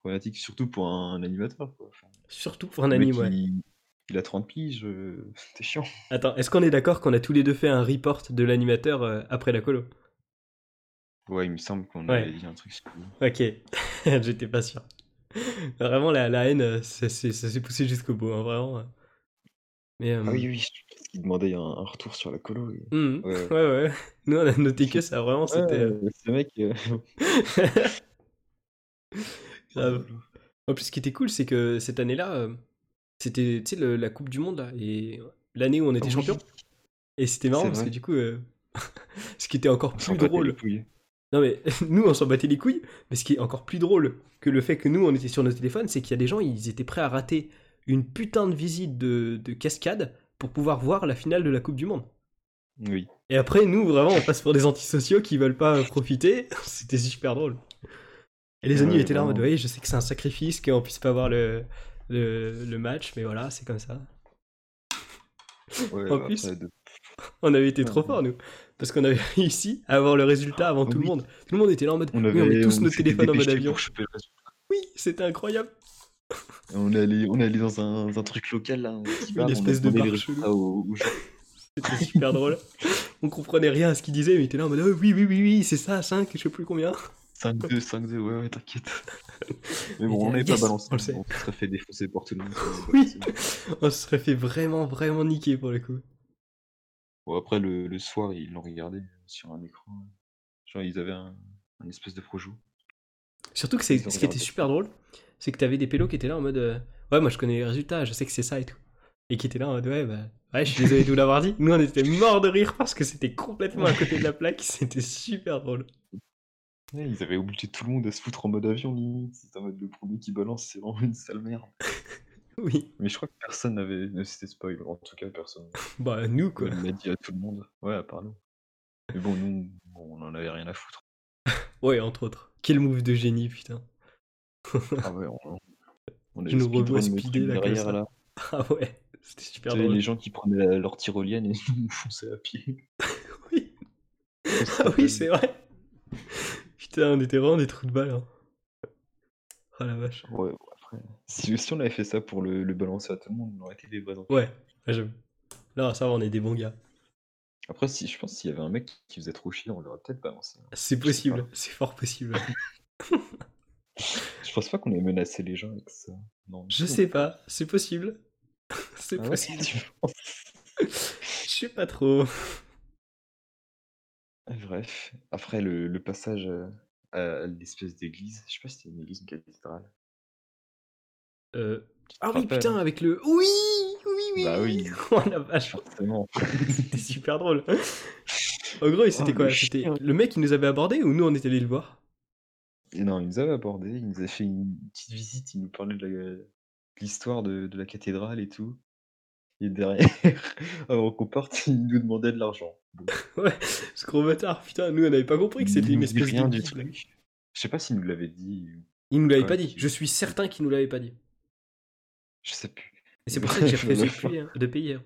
Speaker 2: problématique, surtout pour un animateur, quoi. Enfin,
Speaker 1: Surtout pour un anime, ouais.
Speaker 2: il, il a 30 piges, euh, c'est chiant.
Speaker 1: Attends, est-ce qu'on est d'accord qu'on a tous les deux fait un report de l'animateur euh, après la colo?
Speaker 2: Ouais, il me semble qu'on
Speaker 1: Ouais.
Speaker 2: avait dit un truc sur lui.
Speaker 1: Ok, j'étais pas sûr. Vraiment, la, la haine, euh, ça, s'est- ça s'est poussé jusqu'au bout, hein, vraiment. euh. Mais, euh,
Speaker 2: Ah oui, oui, qu'il demandait un, un retour sur la colo. et-
Speaker 1: hum,
Speaker 2: Ouais,
Speaker 1: ouais, ouais. Nous, on a noté que ça, vraiment, c'était... euh,
Speaker 2: Ouais, ce mec. euh,
Speaker 1: Grave. En plus, ce qui était cool, c'est que cette année-là, c'était tu sais, le- la Coupe du Monde, là, et l'année où on était
Speaker 2: Oui.
Speaker 1: champion. Et c'était marrant parce que du coup, euh, ce qui était encore
Speaker 2: on s'en
Speaker 1: plus drôle. Non, mais nous, on s'en battait les couilles, mais ce qui est encore plus drôle que le fait que nous, on était sur nos téléphones, c'est qu'il y a des gens, ils étaient prêts à rater une putain de visite de, de cascade pour pouvoir voir la finale de la Coupe du Monde.
Speaker 2: Oui.
Speaker 1: Et après, nous, vraiment, on passe pour des antisociaux qui veulent pas profiter. C'était super drôle. Et les amis
Speaker 2: Ouais,
Speaker 1: étaient là en mode, oui, je sais que c'est un sacrifice qu'on puisse pas voir le, le, le match, mais voilà, c'est comme ça.
Speaker 2: Ouais,
Speaker 1: En plus,
Speaker 2: de-
Speaker 1: On avait été trop
Speaker 2: Ouais.
Speaker 1: forts, nous. Parce qu'on avait réussi à avoir le résultat avant tout le
Speaker 2: Oui.
Speaker 1: monde. Tout le monde était là en mode,
Speaker 2: on
Speaker 1: oui,
Speaker 2: avait
Speaker 1: on met tous
Speaker 2: on
Speaker 1: nos téléphones en mode avion.
Speaker 2: pour.
Speaker 1: Oui, c'était incroyable.
Speaker 2: On est allé, on est allé dans un, un truc local là,
Speaker 1: Une espèce de bar. C'était super drôle. On comprenait rien à ce qu'il disait, mais il était là en mode, oh, oui, oui, oui, oui, c'est ça, 5, je sais plus combien.
Speaker 2: 5-2, 5-2, ouais, ouais, t'inquiète. Mais bon, on n'avait pas balancé,
Speaker 1: on
Speaker 2: on se serait fait défoncer par tout le monde.
Speaker 1: Oui. On se serait fait vraiment, vraiment niquer pour le coup.
Speaker 2: Bon, après, le, le soir, ils l'ont regardé sur un écran. Genre, ils avaient un, un espèce de projo.
Speaker 1: Surtout que c'est, ce qui était super drôle, c'est que t'avais des pélos qui étaient là en mode, euh, ouais, moi je connais les résultats, je sais que c'est ça et tout. Et qui étaient là en mode, ouais, bah, ouais, je suis désolé de vous l'avoir dit. Nous, on était morts de rire parce que c'était complètement à côté de la plaque, c'était super drôle.
Speaker 2: Ouais, ils avaient obligé tout le monde à se foutre en mode avion, limite. C'est en mode le premier qui balance, c'est vraiment une sale merde.
Speaker 1: Oui,
Speaker 2: Mais je crois que personne n'avait. ne s'était spoil. En tout cas, personne.
Speaker 1: bah, nous, quoi.
Speaker 2: Il l'a dit à tout le monde. Ouais, à part nous. Mais bon, nous, bon, on en avait rien à foutre.
Speaker 1: Ouais, entre autres. Quel move de génie, putain.
Speaker 2: Ah ouais, on, on
Speaker 1: Je nous revois speeder,
Speaker 2: derrière là.
Speaker 1: Ah ouais, c'était super drôle.
Speaker 2: les gens qui prenaient la- leur tyrolienne et nous fonçaient à pied.
Speaker 1: Oui.
Speaker 2: On
Speaker 1: Ah oui, c'est vrai. Putain, on était vraiment des trous de balle. Hein. Oh la vache.
Speaker 2: Ouais, après. Si, si on avait fait ça pour le, le balancer à tout le monde, on aurait été des vrais enfants.
Speaker 1: Ouais, ouais, j'avoue. Là, ça va, on est des bons gars.
Speaker 2: Après, si, je pense s'il y avait un mec qui faisait trop chier, on l'aurait peut-être balancé.
Speaker 1: C'est
Speaker 2: sais
Speaker 1: possible, c'est fort possible.
Speaker 2: Je pense pas qu'on ait menacé les gens avec ça. Non,
Speaker 1: Je sais pas, c'est possible. C'est
Speaker 2: Ah ouais,
Speaker 1: possible.
Speaker 2: penses?
Speaker 1: Je sais pas trop.
Speaker 2: Bref, après le, le passage à l'espèce d'église, je sais pas si c'était une église ou une cathédrale.
Speaker 1: Euh, Ah oui, putain, avec le. Oui Oui, oui
Speaker 2: Bah
Speaker 1: oui. Oh la vache
Speaker 2: Forcément.
Speaker 1: C'était super drôle. En gros, c'était
Speaker 2: Oh,
Speaker 1: quoi?
Speaker 2: le
Speaker 1: C'était
Speaker 2: chien.
Speaker 1: le mec qui nous avait abordé ou nous on était allé le voir?
Speaker 2: Non, il nous avait abordé, il nous a fait une petite visite, il nous parlait de la- de l'histoire de, de la cathédrale et tout. Et derrière, avant qu'on parte, il nous demandait de l'argent. Bon,
Speaker 1: Ouais, ce gros bâtard, putain, nous on avait pas compris que
Speaker 2: il
Speaker 1: c'était une espèce
Speaker 2: rien
Speaker 1: de
Speaker 2: du truc. Je sais pas s'il nous l'avait dit.
Speaker 1: Il nous l'avait
Speaker 2: Ouais,
Speaker 1: pas dit, je suis certain qu'il nous l'avait pas dit.
Speaker 2: Je sais plus.
Speaker 1: Et c'est pour ça que j'ai refusé de payer, hein, de payer.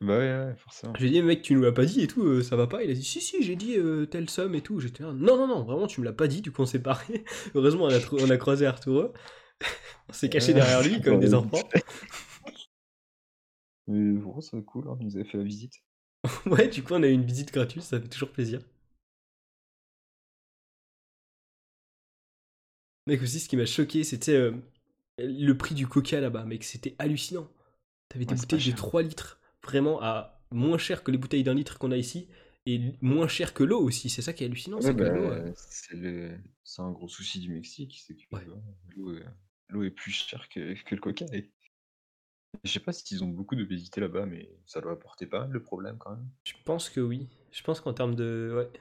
Speaker 2: Bah ouais, ouais, forcément.
Speaker 1: J'ai dit, mec, tu nous l'as pas dit et tout, euh, ça va pas. Il a dit, si, si, j'ai dit euh, telle somme et tout. J'étais là, non, non, non, vraiment, tu me l'as pas dit, du coup, on s'est paré. Heureusement, on a, on a croisé Arturo. on s'est caché derrière lui comme des enfants.
Speaker 2: Mais bon, c'est cool, hein, il nous avait fait la visite.
Speaker 1: Ouais, du coup, on a eu une visite gratuite, ça fait toujours plaisir. Mec, aussi, ce qui m'a choqué, c'était euh, le prix du coca là-bas, mec, c'était hallucinant. T'avais des
Speaker 2: Ouais,
Speaker 1: bouteilles de
Speaker 2: cher.
Speaker 1: 3 litres, vraiment à moins cher que les bouteilles d'un litre qu'on a ici, et moins cher que l'eau aussi. C'est ça qui est hallucinant,
Speaker 2: Ouais,
Speaker 1: c'est que
Speaker 2: bah,
Speaker 1: l'eau. euh,
Speaker 2: c'est le... un gros souci du Mexique, c'est que
Speaker 1: Ouais.
Speaker 2: l'eau est... l'eau est plus chère que, que le coca. Et... Je sais pas s'ils ont beaucoup d'obésité là-bas, mais ça doit apporter pas mal de problèmes quand même.
Speaker 1: Je pense que oui. Je pense qu'en termes de. Ouais.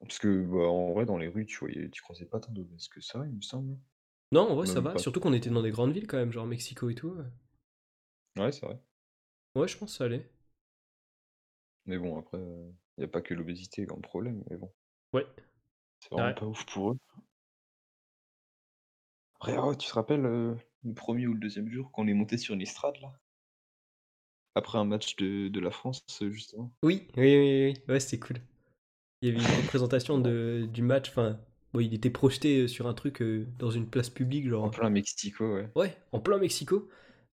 Speaker 2: Parce que bah, en vrai, dans les rues, tu voyais, tu croisais pas tant d'obèses que ça, il me semble.
Speaker 1: Non, en vrai, ça va.
Speaker 2: pas.
Speaker 1: Surtout qu'on était dans des grandes villes quand même, genre Mexico et tout. ouais.
Speaker 2: Ouais, c'est vrai.
Speaker 1: Ouais, je pense que ça allait.
Speaker 2: Mais bon, après, il n'y a pas que l'obésité comme problème, mais bon.
Speaker 1: Ouais.
Speaker 2: C'est vraiment
Speaker 1: Ouais.
Speaker 2: pas ouf pour eux. Après, oh, tu te rappelles euh, le premier ou le deuxième jour qu'on est monté sur une estrade là? Après un match de, de la France, euh, justement.
Speaker 1: Oui, oui, oui, oui. Ouais, c'était cool. Il y avait une représentation de, du match. Enfin, bon, il était projeté sur un truc euh, dans une place publique, genre.
Speaker 2: En plein Mexico, ouais.
Speaker 1: Ouais, en plein Mexico.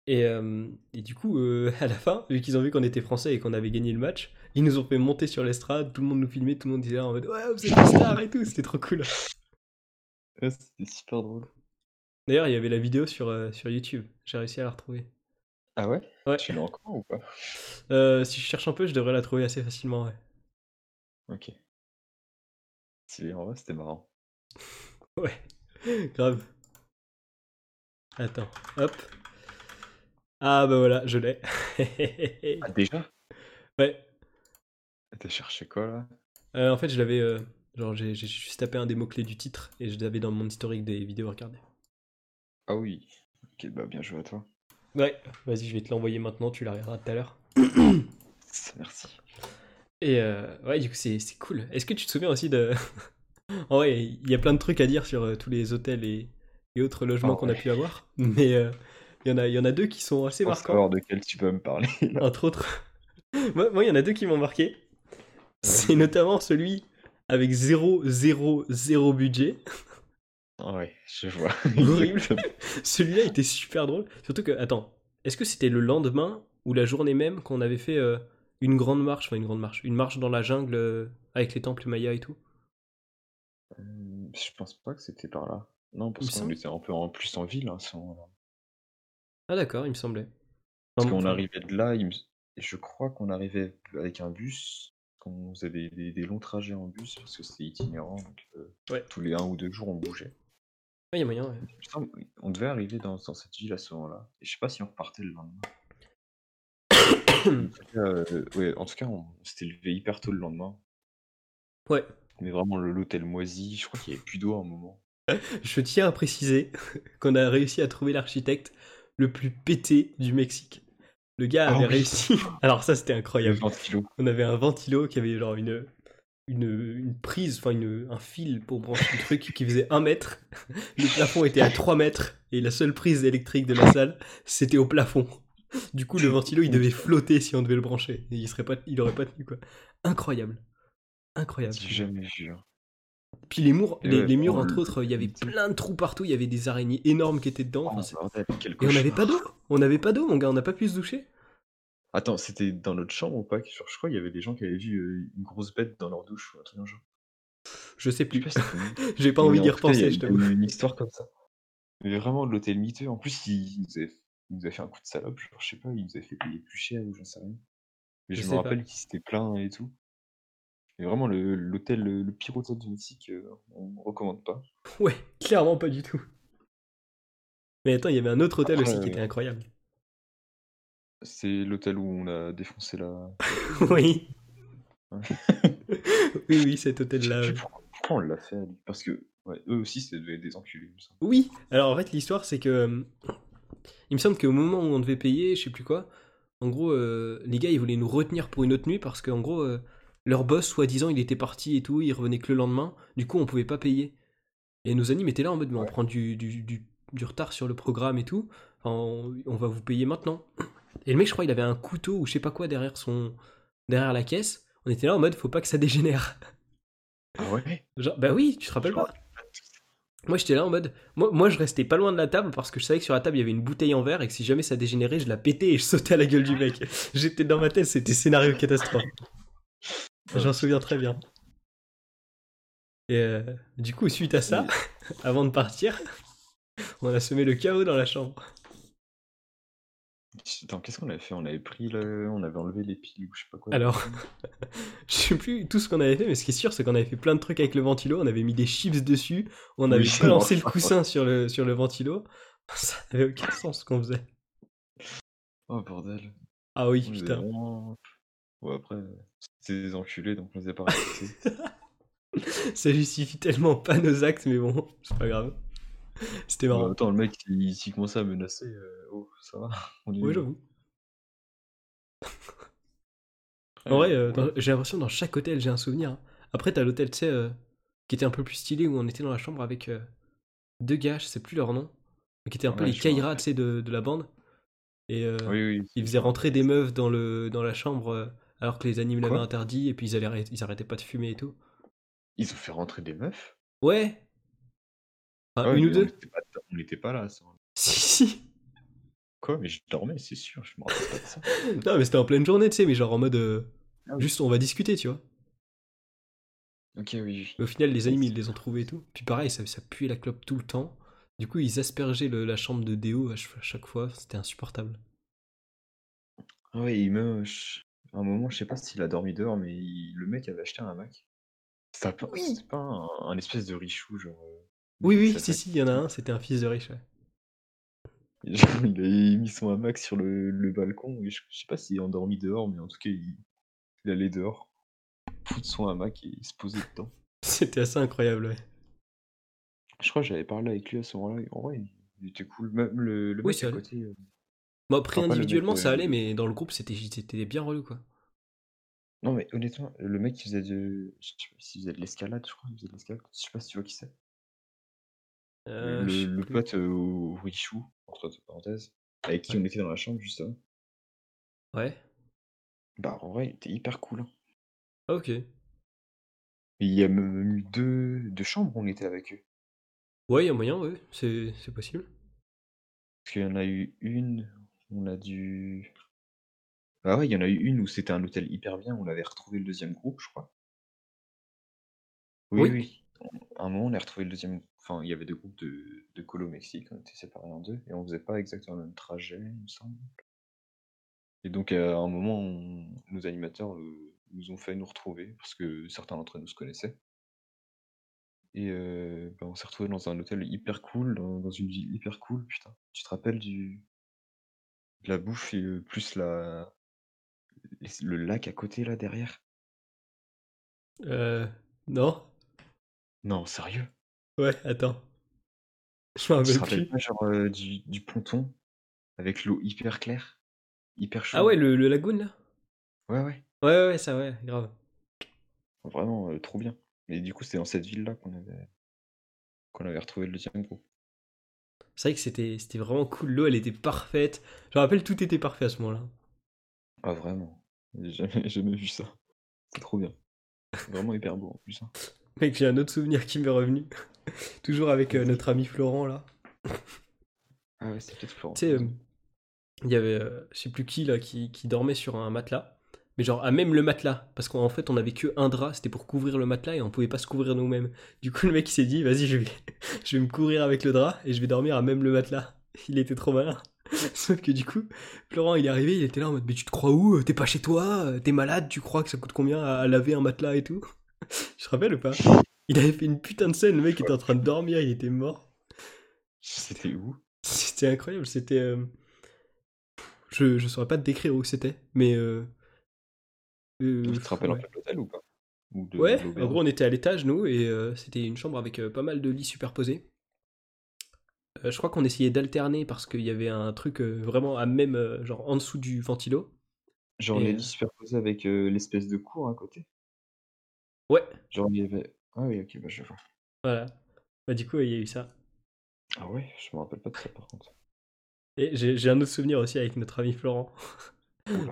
Speaker 1: Et, euh, et du coup, euh, à la fin, vu qu'ils ont vu qu'on était français et qu'on avait gagné le match, ils nous ont fait monter sur l'estrade, tout le monde nous filmait, tout le monde disait en mode Ouais, vous êtes des stars et tout, c'était trop cool.
Speaker 2: Ouais, C'était super drôle.
Speaker 1: D'ailleurs, il y avait la vidéo sur, euh, sur YouTube, j'ai réussi à la retrouver.
Speaker 2: Ah ouais?
Speaker 1: Ouais,
Speaker 2: Tu l'as encore ou pas?
Speaker 1: Euh, si je cherche un peu, je devrais la trouver assez facilement, ouais.
Speaker 2: Ok. En vrai, c'était marrant.
Speaker 1: Ouais, grave. Attends, hop. Ah bah voilà, je l'ai.
Speaker 2: Ah, déjà?
Speaker 1: Ouais,
Speaker 2: T'as cherché quoi là?
Speaker 1: Euh, en fait, je l'avais. euh, genre, j'ai juste tapé un des mots-clés du titre et je l'avais dans mon historique des vidéos à regarder.
Speaker 2: Ah oui. Ok, bah bien joué à toi.
Speaker 1: Ouais, vas-y, je vais te l'envoyer maintenant, tu la regarderas tout à l'heure.
Speaker 2: Merci.
Speaker 1: Et euh, ouais, du coup, c'est c'est cool. Est-ce que tu te souviens aussi de. En vrai, il y a plein de trucs à dire sur euh, tous les hôtels et, et autres logements qu'on a
Speaker 2: ouais.
Speaker 1: pu avoir, mais euh, il y, en a- il y en a deux qui sont assez marquants.
Speaker 2: savoir de quel tu peux me parler. là.
Speaker 1: Entre autres. moi, il y en a deux qui m'ont marqué. C'est notamment celui avec 0, 0, 0 budget.
Speaker 2: Ah ouais, je vois.
Speaker 1: Horrible. Celui-là était super drôle. Surtout que, attends, est-ce que c'était le lendemain ou la journée même qu'on avait fait euh, une grande marche, enfin une grande marche, une marche dans la jungle euh, avec les temples Maya et tout?
Speaker 2: Euh, je pense pas que c'était par là. Non, parce qu'on
Speaker 1: semble.
Speaker 2: était un peu en plus en ville à ce moment-là.
Speaker 1: Ah d'accord, il me semblait.
Speaker 2: Parce qu'on arrivait de là, il me- et je crois qu'on arrivait avec un bus, qu'on faisait des, des- longs trajets en bus, parce que c'était itinérant, donc euh,
Speaker 1: Ouais.
Speaker 2: tous les un ou deux jours on bougeait.
Speaker 1: ouais, il y a moyen, ouais.
Speaker 2: Semble- on devait arriver dans, dans cette ville à ce moment-là, et je sais pas si on repartait le lendemain. En tout cas, euh, ouais, en tout cas, on s'était levé hyper tôt le lendemain,
Speaker 1: Ouais.
Speaker 2: Mais vraiment le- l'hôtel moisi, je crois qu'il y avait plus d'eau à un moment.
Speaker 1: Je tiens à préciser qu'on a réussi à trouver l'architecte le plus pété du Mexique. Le gars
Speaker 2: Ah
Speaker 1: avait
Speaker 2: oui.
Speaker 1: réussi. Alors ça, c'était
Speaker 2: Le
Speaker 1: incroyable.
Speaker 2: ventilo.
Speaker 1: On avait un ventilo qui avait genre une, une, une prise, enfin un fil pour brancher le truc qui faisait un mètre. Le plafond était à 3 mètres et la seule prise électrique de la salle, c'était au plafond. Du coup, le ventilo, il devait flotter si on devait le brancher. Et il serait pas, il aurait pas tenu quoi. Incroyable. Incroyable.
Speaker 2: J'ai jamais vu.
Speaker 1: Puis les murs, les,
Speaker 2: ouais,
Speaker 1: les murs entre
Speaker 2: le-
Speaker 1: autres, il y avait plein de trous partout, il y avait des araignées énormes qui étaient dedans.
Speaker 2: Oh,
Speaker 1: Enfin,
Speaker 2: bordel,
Speaker 1: et on n'avait pas d'eau. On n'avait pas d'eau, mon gars, on n'a pas pu se doucher.
Speaker 2: Attends, c'était dans notre chambre ou pas? Genre, Je crois qu'il y avait des gens qui avaient vu euh, une grosse bête dans leur douche ou un truc dans genre.
Speaker 1: Je sais plus. J'ai pas envie
Speaker 2: en
Speaker 1: d'y
Speaker 2: a-
Speaker 1: repenser, je t'avoue.
Speaker 2: une histoire comme ça. Mais vraiment de l'hôtel miteux. En plus, il, nous avait, il nous a fait un coup de salope. Genre, je sais pas, il nous a fait payer plus cher ou j'en sais rien. Mais
Speaker 1: Je
Speaker 2: me rappelle qu'il s'était plaint et tout. Vraiment, le- l'hôtel, le, le pire hôtel du Mexique, euh, on recommande pas.
Speaker 1: Ouais, clairement pas du tout. Mais attends, il y avait un autre hôtel
Speaker 2: Après,
Speaker 1: aussi qui
Speaker 2: euh,
Speaker 1: était incroyable.
Speaker 2: C'est l'hôtel où on a défoncé la.
Speaker 1: oui. Oui, oui, cet hôtel-là.
Speaker 2: pourquoi, pourquoi on l'a fait. Parce que ouais, eux aussi, être des enculés, il me semble.
Speaker 1: Oui, alors en fait, l'histoire, c'est que. euh, Il me semble qu'au moment où on devait payer, je sais plus quoi, en gros, euh, les gars, ils voulaient nous retenir pour une autre nuit parce qu'en gros, euh, leur boss, soi-disant, il était parti et tout, il revenait que le lendemain, du coup, on pouvait pas payer. Et nos amis étaient là en mode, mais on prend du, du, du, du retard sur le programme et tout, Enfin, on, on va vous payer maintenant. Et le mec, je crois, il avait un couteau ou je sais pas quoi derrière son. derrière la caisse. On était là en mode, faut pas que ça dégénère.
Speaker 2: Ah ouais
Speaker 1: Genre, bah oui, tu te rappelles pas? Moi j'étais là en mode. Moi, moi je restais pas loin de la table parce que je savais que sur la table il y avait une bouteille en verre et que si jamais ça dégénérait, je la pétais et je sautais à la gueule du mec. J'étais dans ma tête, c'était scénario catastrophe. J'en souviens très bien. Et euh, du coup, suite à ça, avant de partir, on a semé le chaos dans la chambre.
Speaker 2: Attends, qu'est-ce qu'on avait fait? On avait pris le... On avait enlevé les piles ou je sais pas quoi.
Speaker 1: Alors, je sais plus tout ce qu'on avait fait, mais ce qui est sûr, c'est qu'on avait fait plein de trucs avec le ventilo. On avait mis des chips dessus, on avait
Speaker 2: Oui,
Speaker 1: balancé le coussin sur le, sur le ventilo. Ça n'avait aucun sens ce qu'on faisait.
Speaker 2: Oh bordel.
Speaker 1: Ah oui,
Speaker 2: On
Speaker 1: putain.
Speaker 2: vraiment- Ouais, après, c'est des enculés donc on les a pas.
Speaker 1: Ça justifie tellement pas nos actes, mais bon, c'est pas grave. C'était
Speaker 2: Bah,
Speaker 1: marrant.
Speaker 2: attends, le mec, s'il s'il commençait à menacer, euh, oh, ça va. On
Speaker 1: Oui, j'avoue. En vrai, euh, dans- j'ai l'impression dans chaque hôtel, j'ai un souvenir. hein. Après, t'as l'hôtel, tu sais, euh, qui était un peu plus stylé, où on était dans la chambre avec deux gars, je sais plus leur nom, mais qui étaient un peu les Kaira, tu sais, de, de la bande. Et euh,
Speaker 2: Oui, oui.
Speaker 1: ils faisaient rentrer des meufs dans, le, dans la chambre alors que les animes l'avaient interdit, et puis ils, allaient, ils arrêtaient pas de fumer et tout.
Speaker 2: Ils ont fait rentrer des meufs?
Speaker 1: Ouais Enfin,
Speaker 2: ouais,
Speaker 1: Une ou deux
Speaker 2: était pas- On n'était pas là. ça.
Speaker 1: Si, si
Speaker 2: Quoi Mais je dormais, c'est sûr, je me rappelle pas de ça.
Speaker 1: Non, mais c'était en pleine journée, tu sais, mais genre en mode. euh,
Speaker 2: Ah oui.
Speaker 1: Juste, on va discuter, tu vois.
Speaker 2: Ok, oui, oui.
Speaker 1: Mais au final, les animes, ils les ont trouvés et tout. Puis pareil, ça, ça puait la clope tout le temps. Du coup, ils aspergeaient le- la chambre de Déo à, ch- à chaque fois. C'était insupportable.
Speaker 2: Ah ouais, il me... À un moment, je sais pas s'il a dormi dehors, mais il- le mec avait acheté un Mac. C'était pas,
Speaker 1: Oui.
Speaker 2: c'était pas un, un espèce de richou, genre... euh,
Speaker 1: Oui, oui,
Speaker 2: ça
Speaker 1: si,
Speaker 2: fait-
Speaker 1: si, il y en a un, c'était un fils de riche. ouais.
Speaker 2: Genre, il a mis son hamac sur le, le balcon, et je, je sais pas s'il est endormi dehors, mais en tout cas, il, il allait dehors, foutre son hamac et il se posait dedans.
Speaker 1: C'était assez incroyable, ouais.
Speaker 2: Je crois que j'avais parlé avec lui à ce moment-là, et en vrai, il, il était cool. Même le, le
Speaker 1: Oui,
Speaker 2: mec à côté... euh,
Speaker 1: Bon, après,
Speaker 2: mec,
Speaker 1: individuellement, ça
Speaker 2: euh,
Speaker 1: allait, mais dans le groupe, c'était c'était bien relou, quoi.
Speaker 2: Non, mais honnêtement, le mec qui faisait de... Je sais pas s'il faisait de l'escalade, je crois, il faisait de l'escalade. Je sais pas si tu vois qui c'est.
Speaker 1: Euh,
Speaker 2: le,
Speaker 1: plus.
Speaker 2: pote euh, au Richou, entre parenthèses, avec qui
Speaker 1: Ouais.
Speaker 2: on était dans la chambre juste avant.
Speaker 1: Ouais.
Speaker 2: Bah, en vrai, il était hyper cool. hein.
Speaker 1: Ah, ok.
Speaker 2: Il y a même eu deux, deux chambres où on était avec eux.
Speaker 1: Ouais, il y a moyen, ouais, c'est c'est possible.
Speaker 2: Parce qu'il y en a eu une, on a dû. Ah ouais, il y en a eu une où c'était un hôtel hyper bien, on avait retrouvé le deuxième groupe, je crois. Oui,
Speaker 1: Oui.
Speaker 2: oui. À un moment, on a retrouvé le deuxième. Enfin, il y avait deux groupes de, de colo Mexique, on était séparés en deux, et on faisait pas exactement le même trajet, il me semble. Et donc, à un moment, on- nos animateurs euh, nous ont fait nous retrouver, parce que certains d'entre eux nous se connaissaient. Et euh, bah, on s'est retrouvés dans un hôtel hyper cool, dans, dans une ville hyper cool, putain. Tu te rappelles du la bouffe et euh, plus la les- le lac à côté là derrière?
Speaker 1: Euh. Non
Speaker 2: Non, sérieux?
Speaker 1: Ouais, attends. Je me
Speaker 2: Tu te
Speaker 1: rappelle
Speaker 2: rappelles
Speaker 1: plus.
Speaker 2: pas genre euh, du, du ponton avec l'eau hyper claire, hyper chaude?
Speaker 1: Ah ouais, le, le lagoon, là?
Speaker 2: Ouais, ouais,
Speaker 1: Ouais, ouais, ouais, ça, ouais, grave.
Speaker 2: vraiment euh, trop bien. Et du coup, c'était dans cette ville-là qu'on avait qu'on avait retrouvé le deuxième groupe.
Speaker 1: C'est vrai que c'était c'était vraiment cool. L'eau, elle était parfaite. Je me rappelle, tout était parfait à ce moment-là.
Speaker 2: Ah vraiment, j'ai jamais, jamais vu ça. C'est trop bien. Vraiment hyper beau en plus. hein.
Speaker 1: Mec, j'ai un autre souvenir qui m'est revenu. Toujours avec euh, notre ami Florent, là.
Speaker 2: Ah ouais, c'est peut-être Florent.
Speaker 1: Tu sais, euh, il y avait, euh, je sais plus qui, là, qui, qui dormait sur un matelas. Mais genre, à même le matelas. Parce qu'en fait, on avait que un drap, c'était pour couvrir le matelas et on pouvait pas se couvrir nous-mêmes. Du coup, le mec, il s'est dit, vas-y, je vais, je vais me couvrir avec le drap et je vais dormir à même le matelas. Il était trop malin. Sauf que du coup, Florent, il est arrivé, il était là en mode, mais tu te crois où? T'es pas chez toi? T'es malade? Tu crois que ça coûte combien à, à laver un matelas et tout? Je te rappelle ou pas? Il avait fait une putain de scène, le mec était en train de dormir, il était mort.
Speaker 2: C'était où?
Speaker 1: C'était incroyable, c'était... euh, Je, je saurais pas te décrire où c'était, mais... euh, euh,
Speaker 2: Tu te rappelles en
Speaker 1: ouais.
Speaker 2: fait de l'hôtel ou pas? Ou de
Speaker 1: Ouais, en gros on était à l'étage nous, et euh, c'était une chambre avec euh, pas mal de lits superposés. Je crois qu'on essayait d'alterner parce qu'il y avait un truc vraiment à même, genre en dessous du ventilo.
Speaker 2: Genre
Speaker 1: Et,
Speaker 2: les lits superposés avec l'espèce de cour à côté?
Speaker 1: Ouais,
Speaker 2: Genre il y avait... Ah oui, ok, bah je vois.
Speaker 1: voilà. Bah du coup il y a eu ça.
Speaker 2: Ah ouais, je me rappelle pas de ça par contre.
Speaker 1: Et j'ai un autre souvenir aussi avec notre ami Florent.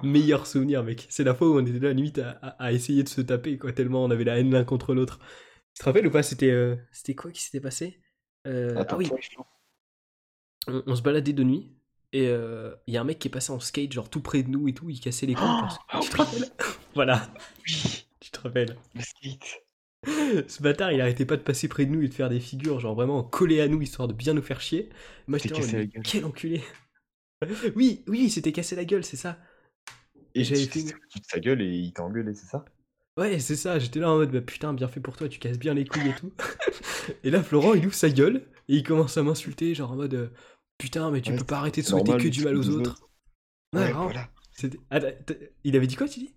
Speaker 1: Meilleur souvenir, mec. C'est la fois où on était là, limite, à, à- à essayer de se taper, quoi, tellement on avait la haine l'un contre l'autre. Tu te rappelles ou pas C'était euh, c'était quoi qui s'était passé? Euh,
Speaker 2: Attends,
Speaker 1: Ah oui, on, on se baladait de nuit, et euh, il y a un mec qui est passé en skate, genre tout près de nous et tout, il cassait les couilles. parce
Speaker 2: Ah
Speaker 1: tu te rappelles? Voilà,
Speaker 2: Oui,
Speaker 1: tu te rappelles?
Speaker 2: le skate.
Speaker 1: Ce bâtard, il arrêtait pas de passer près de nous et de faire des figures, genre vraiment collé à nous, histoire de bien nous faire chier. Moi, j'étais quel enculé. Oui, oui, il s'était cassé la gueule, c'est ça.
Speaker 2: Et
Speaker 1: j'avais fait
Speaker 2: sa gueule et il t'a engueulé, c'est ça?
Speaker 1: Ouais, c'est ça, j'étais là en mode, bah putain, bien fait pour toi, tu casses bien les couilles et tout. et là, Florent, il ouvre sa gueule et il commence à m'insulter, genre en mode, euh, putain, mais tu
Speaker 2: Ouais,
Speaker 1: peux pas arrêter de souhaiter
Speaker 2: normal,
Speaker 1: que du mal aux autres.
Speaker 2: autres.
Speaker 1: Ouais,
Speaker 2: Ouais,
Speaker 1: vraiment.
Speaker 2: voilà.
Speaker 1: C'était- Ah, il avait dit quoi, tu dis?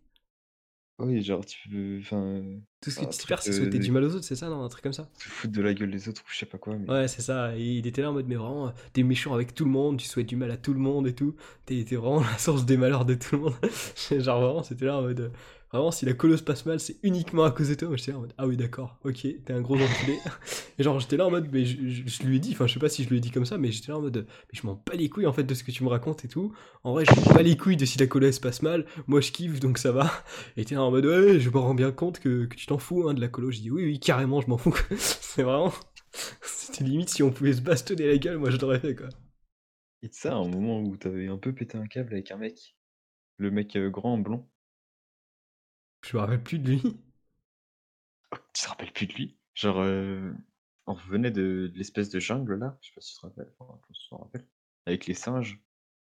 Speaker 2: Oui, genre tu peux. Enfin.
Speaker 1: Tout ce
Speaker 2: Un
Speaker 1: que tu sais
Speaker 2: truc,
Speaker 1: faire, c'est
Speaker 2: euh,
Speaker 1: souhaiter du mal aux autres, c'est ça, non Un truc comme ça?
Speaker 2: Se foutre de la gueule des autres ou je sais pas quoi. Mais...
Speaker 1: Ouais, c'est ça. Et il était là en mode, mais vraiment, t'es méchant avec tout le monde, tu souhaites du mal à tout le monde et tout. T'es t'es vraiment la source des malheurs de tout le monde. Genre vraiment, c'était là en mode, vraiment, si la colo se passe mal, c'est uniquement à cause de toi. Moi, j'étais là en mode, ah oui, d'accord, ok, t'es un gros enculé. et genre, j'étais là en mode, mais je, je- je lui ai dit, enfin, je sais pas si je lui ai dit comme ça, mais j'étais là en mode, mais je m'en bats les couilles en fait de ce que tu me racontes et tout. En vrai, je m'en bats les couilles de si la colo elle se passe mal. Moi, je kiffe, donc ça va. Et t'es là en mode, ouais, je me rends bien compte que, que tu t'en fous hein, de la colo. Je dis, oui, oui, carrément, je m'en fous. c'est vraiment. C'était limite si on pouvait se bastonner la gueule, moi je l'aurais fait quoi.
Speaker 2: Et de ça, un moment où t'avais un peu pété un câble avec un mec. Le mec euh, grand, blond.
Speaker 1: Je me rappelle plus de lui?
Speaker 2: Tu te rappelles plus de lui? Genre, euh, on revenait de, de l'espèce de jungle là. Je sais pas si tu te rappelles. Enfin, je rappelles. Avec les singes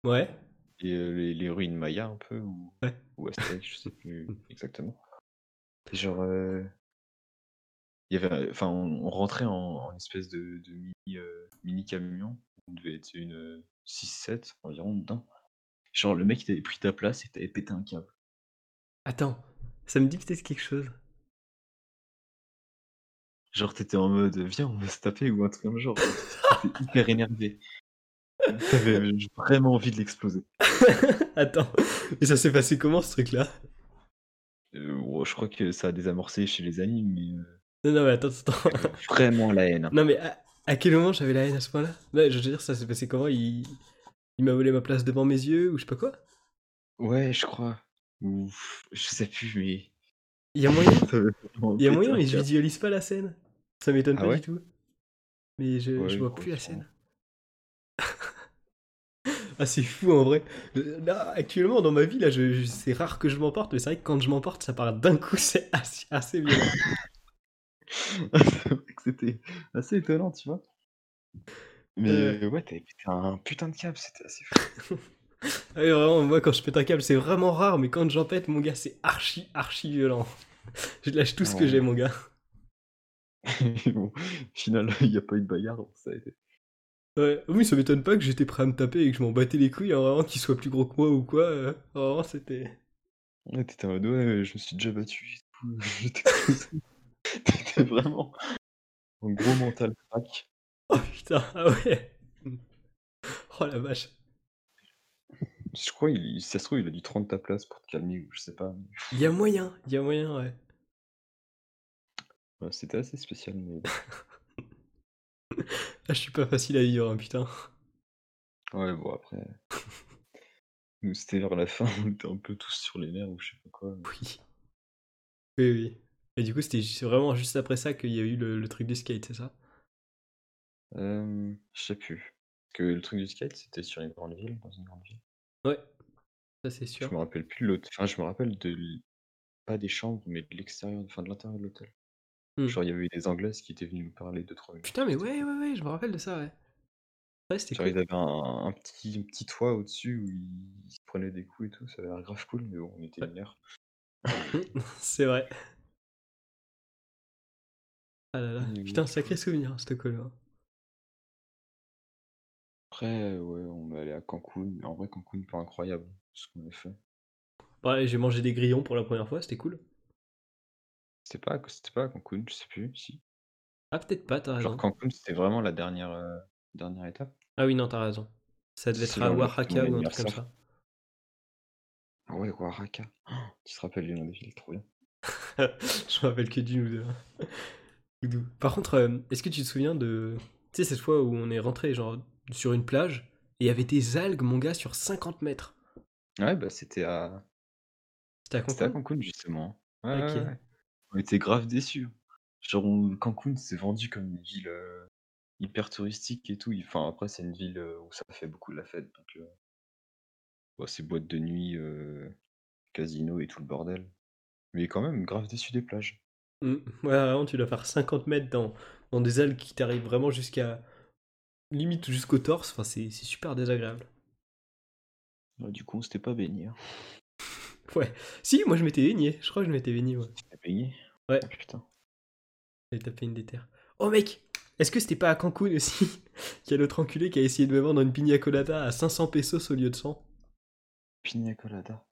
Speaker 1: Ouais.
Speaker 2: et euh, les, les ruines Maya un peu. Ou,
Speaker 1: Ouais.
Speaker 2: ou Aztèques, je sais plus exactement. Et genre. euh, il y avait, enfin, on, on rentrait en, en espèce de, de mini, mini camion. On devait être une euh, 6-7 environ dedans. Genre, le mec il avait pris ta place et t'avais pété un câble.
Speaker 1: Attends, ça me dit peut-être quelque chose.
Speaker 2: Genre, t'étais en mode, viens, on va se taper ou un truc comme genre. T'étais hyper énervé. T'avais vraiment envie de l'exploser.
Speaker 1: Attends, mais ça s'est passé comment ce truc là
Speaker 2: Euh, ouais, je crois que ça a désamorcé chez les animes, mais euh,
Speaker 1: Non, non, mais attends, attends.
Speaker 2: vraiment la haine. hein.
Speaker 1: non, mais à, à quel moment j'avais la haine à ce point là Ouais, je veux dire, ça s'est passé comment? Il, il m'a volé ma place devant mes yeux ou je sais pas quoi?
Speaker 2: Ouais, je crois. Ou je sais plus, mais.
Speaker 1: Il y a moyen Il y a moyen, mais je
Speaker 2: câble.
Speaker 1: visualise pas la scène. Ça m'étonne
Speaker 2: Ah
Speaker 1: pas
Speaker 2: ouais?
Speaker 1: du tout. Mais je,
Speaker 2: Ouais,
Speaker 1: je vois
Speaker 2: je
Speaker 1: plus la scène. Ah, c'est fou en vrai. Là, actuellement, dans ma vie, là, je, je- c'est rare que je m'emporte, mais c'est vrai que quand je m'emporte, ça part d'un coup, c'est assez, assez violent.
Speaker 2: c'était assez étonnant, tu vois. Mais
Speaker 1: Euh.
Speaker 2: euh, ouais, t'avais un putain de câble, c'était assez fou.
Speaker 1: Ah oui, vraiment, moi, quand je pète un câble, c'est vraiment rare, mais quand j'en pète, mon gars, c'est archi, archi violent. Je lâche tout ce que j'ai, mon gars.
Speaker 2: bon, au final, il n'y a pas eu de bagarre, ça a été.
Speaker 1: Ouais, oui, ça m'étonne pas que j'étais prêt à me taper et que je m'en battais les couilles, hein, vraiment, qu'il soit plus gros que moi ou quoi. euh, vraiment, c'était.
Speaker 2: Ouais, t'étais en mode, ouais, je me suis déjà battu. T'étais vraiment un gros mental crack.
Speaker 1: Oh putain, ah ouais. Oh la vache.
Speaker 2: Je crois, il, si ça se trouve, il a dû te rendre ta place pour te calmer, ou je sais pas.
Speaker 1: Il y a moyen, il y a moyen, ouais.
Speaker 2: Ouais, c'était assez spécial, mais
Speaker 1: Là, je suis pas facile à vivre, hein, putain.
Speaker 2: ouais, bon, après. Nous, c'était vers la fin, on était un peu tous sur les nerfs, ou je sais pas quoi. mais-
Speaker 1: Oui. Oui, oui. Et du coup, c'était vraiment juste après ça qu'il y a eu le, le truc du skate, c'est ça?
Speaker 2: Euh, je sais plus. Parce que le truc du skate, c'était sur une grande ville, dans une grande ville.
Speaker 1: Ouais, ça c'est
Speaker 2: Je
Speaker 1: sûr.
Speaker 2: me rappelle plus de l'autre. Enfin, je me rappelle de. l- Pas des chambres, mais de l'extérieur, enfin de l'intérieur de l'hôtel.
Speaker 1: Hmm.
Speaker 2: Genre, il y avait eu des Anglaises qui étaient venues nous parler de trois minutes.
Speaker 1: Putain, mais ouais, ouais, ouais, je me rappelle de ça, ouais. Ouais, c'était
Speaker 2: Genre,
Speaker 1: cool.
Speaker 2: ils avaient un, un petit, un petit toit au-dessus où ils se prenaient des coups et tout, ça avait l'air grave cool, mais bon, on était
Speaker 1: Ouais.
Speaker 2: lunaire.
Speaker 1: c'est vrai. Ah là là. Putain, sacré souvenir, cette colo. hein.
Speaker 2: Après, ouais, on est allé à Cancun, mais en vrai, Cancun, pas incroyable, ce qu'on a fait.
Speaker 1: Ouais, j'ai mangé des grillons pour la première fois, c'était cool.
Speaker 2: C'était pas, c'était pas à Cancun, je sais plus, si.
Speaker 1: Ah, peut-être pas, t'as
Speaker 2: Genre,
Speaker 1: raison.
Speaker 2: Cancun, c'était vraiment la dernière, euh, dernière étape.
Speaker 1: Ah oui, non, t'as raison. Ça devait être à
Speaker 2: genre
Speaker 1: Oaxaca ou un truc comme ça.
Speaker 2: Ah ouais, Oaxaca. Oh, tu te rappelles les noms des villes, trop bien.
Speaker 1: je me rappelle que d'une ou deux. Ou deux. Par contre, euh, est-ce que tu te souviens de. Tu sais, cette fois où on est rentré genre sur une plage et il y avait des algues, mon gars, sur 50 mètres.
Speaker 2: Ouais, bah c'était à,
Speaker 1: C'était à
Speaker 2: c'était à
Speaker 1: Cancun
Speaker 2: justement. Ouais. On était grave déçus. Genre, on- Cancun, c'est vendu comme une ville euh, hyper touristique et tout. Enfin, après, c'est une ville euh, où ça fait beaucoup de la fête. Donc, euh, bon, c'est boîte de nuit, euh, casino et tout le bordel. Mais quand même, grave déçu des plages.
Speaker 1: Mm. Ouais, vraiment, tu dois faire 50 mètres dans, dans des algues qui t'arrivent vraiment jusqu'à. Limite jusqu'au torse. Enfin, c'est super désagréable.
Speaker 2: Ouais, du coup, on s'était pas baigné. hein.
Speaker 1: Ouais. Si, moi je m'étais baigné. Je crois que je m'étais baigné, ouais.
Speaker 2: Baigné?
Speaker 1: Ouais.
Speaker 2: Ah, putain.
Speaker 1: J'avais tapé une déterre. Oh mec Est-ce que c'était pas à Cancun aussi Qu'il y a l'autre enculé qui a essayé de me vendre une pina colada à 500 pesos au lieu de 100
Speaker 2: Pina colada.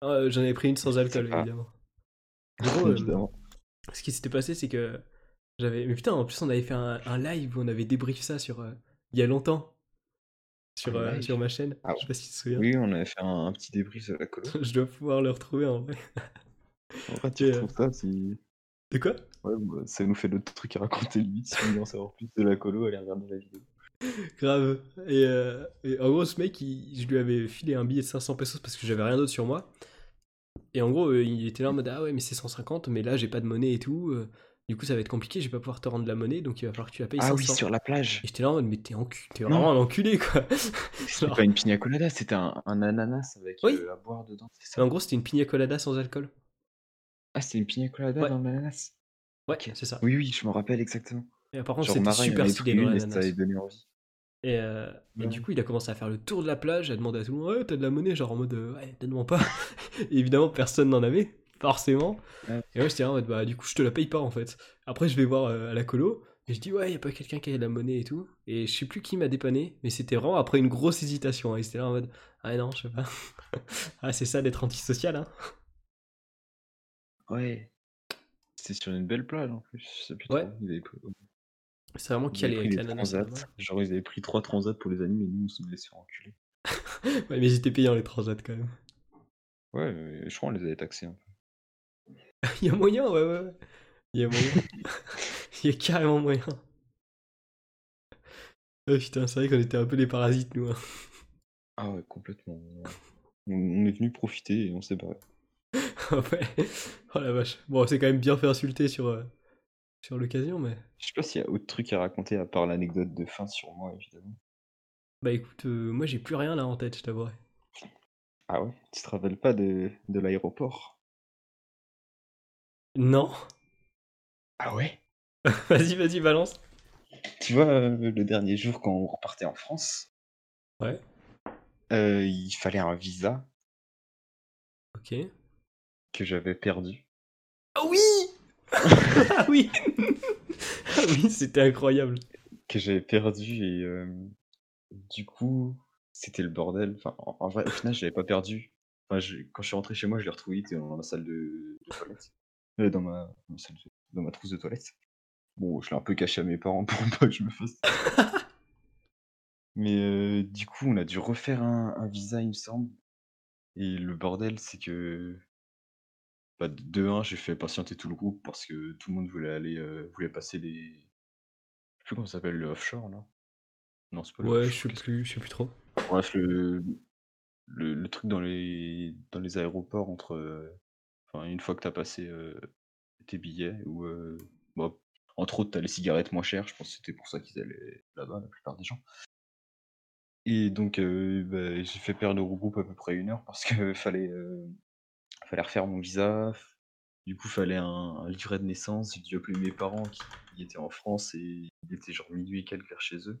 Speaker 1: Ah, euh, J'en avais pris une sans alcool,
Speaker 2: pas.
Speaker 1: évidemment. En gros, euh,
Speaker 2: Évidemment.
Speaker 1: ce qui s'était passé, c'est que j'avais. Mais putain, en plus, on avait fait un, un live où on avait débrief ça sur. euh, il y a longtemps. Sur,
Speaker 2: Un
Speaker 1: euh, sur ma chaîne.
Speaker 2: Ah
Speaker 1: Je sais pas si tu te souviens.
Speaker 2: Oui, on avait fait un, un petit débrief de la colo.
Speaker 1: Je dois pouvoir le retrouver en vrai.
Speaker 2: En vrai, tu
Speaker 1: Et,
Speaker 2: retrouves ça si.
Speaker 1: De quoi?
Speaker 2: Ouais, bah, ça nous fait d'autres trucs à raconter limite. Si vous voulez en savoir plus de la colo, allez regarder la vidéo.
Speaker 1: Grave. Et, euh, et en gros, ce mec, il- je lui avais filé un billet de 500 pesos parce que j'avais rien d'autre sur moi. Et en gros, euh, il était là en mode Ah ouais, mais c'est 150, mais là j'ai pas de monnaie et tout. Du coup, ça va être compliqué, je vais pas pouvoir te rendre la monnaie, donc il va falloir que tu la payes
Speaker 2: Ah
Speaker 1: 500.
Speaker 2: oui, sur la plage.
Speaker 1: Et j'étais là en mode Mais t'es encu- vraiment un enculé quoi.
Speaker 2: C'était pas une pina colada, c'était un, un ananas avec
Speaker 1: Oui.
Speaker 2: euh, à boire dedans. ça?
Speaker 1: En gros, c'était une pina colada sans alcool.
Speaker 2: Ah, c'était une pina colada
Speaker 1: Ouais.
Speaker 2: dans l'ananas?
Speaker 1: Ouais, c'est ça.
Speaker 2: Oui, oui, je me rappelle exactement.
Speaker 1: Et par contre, c'était super stylé dans l'ananas. Et, euh, et du coup, il a commencé à faire le tour de la plage, à demander à tout le monde Ouais, t'as de la monnaie Genre en mode euh, Ouais, donne-moi pas. et évidemment, personne n'en avait, forcément.
Speaker 2: Ouais.
Speaker 1: Et moi, j'étais là en mode Bah, du coup, je te la paye pas en fait. Après, je vais voir euh, à la colo, et je dis Ouais, y a pas quelqu'un qui a de la monnaie et tout. Et je sais plus qui m'a dépanné, mais c'était vraiment après une grosse hésitation. hein. Il était là en mode Ah non, je sais pas. ah, c'est ça d'être antisocial, hein.
Speaker 2: Ouais. C'était sur une belle plage en plus. Je sais plus
Speaker 1: Ouais. C'est vraiment calé
Speaker 2: pris
Speaker 1: avec c'est
Speaker 2: transats. Genre, ils avaient pris trois transats pour les animes et nous, on se laissait enculer.
Speaker 1: Ouais, mais j'étais payant les transats quand même.
Speaker 2: Ouais, je crois qu'on les avait taxés un peu.
Speaker 1: Il y a moyen, ouais, ouais. ouais. Il y a moyen. Il y a carrément moyen. Ah putain, c'est vrai qu'on était un peu les parasites, nous. hein.
Speaker 2: Ah ouais, complètement. On, on est venu profiter et on s'est barré.
Speaker 1: ouais. Oh la vache. Bon, c'est quand même bien fait insulter sur, euh, sur l'occasion, mais.
Speaker 2: Je sais pas s'il y a autre truc à raconter à part l'anecdote de fin sur moi, évidemment.
Speaker 1: Bah écoute, euh, moi j'ai plus rien là en tête, je t'avouerai.
Speaker 2: Ah ouais? Tu te rappelles pas de, de l'aéroport?
Speaker 1: Non
Speaker 2: Ah ouais?
Speaker 1: Vas-y, vas-y, balance.
Speaker 2: Tu vois, euh, le dernier jour quand on repartait en France,
Speaker 1: Ouais.
Speaker 2: euh, il fallait un visa
Speaker 1: Ok.
Speaker 2: que j'avais perdu.
Speaker 1: Ah oui Ah oui Ah oui, c'était incroyable.
Speaker 2: Que j'avais perdu et euh, du coup, c'était le bordel. Enfin, en, en vrai, au final, je l'avais pas perdu. Enfin, je- quand je suis rentré chez moi, je l'ai retrouvé il était dans ma salle de, de toilette. Euh, dans, ma, dans, ma trousse de toilette. Bon, je l'ai un peu caché à mes parents pour pas que je me fasse. Mais euh, du coup, on a dû refaire un, un visa, il me semble. Et le bordel, c'est que. Bah, de 1, j'ai fait patienter tout le groupe parce que tout le monde voulait aller, euh, voulait passer les. Je sais plus comment ça s'appelle, le offshore, là. Non, c'est pas le
Speaker 1: Ouais, je sais plus, je sais plus trop.
Speaker 2: Bref, le, le, le truc dans les, dans les aéroports entre. Enfin, une fois que t'as passé euh, tes billets, ou. euh, entre autres, t'as les cigarettes moins chères, je pense que c'était pour ça qu'ils allaient là-bas, la plupart des gens. Et donc, euh, bah, j'ai fait perdre au groupe à peu près une heure parce que fallait, fallait refaire mon visa. Du coup, fallait un, livret de naissance. J'ai dû appeler mes parents qui, qui étaient en France et il était genre minuit et quelques vers chez eux.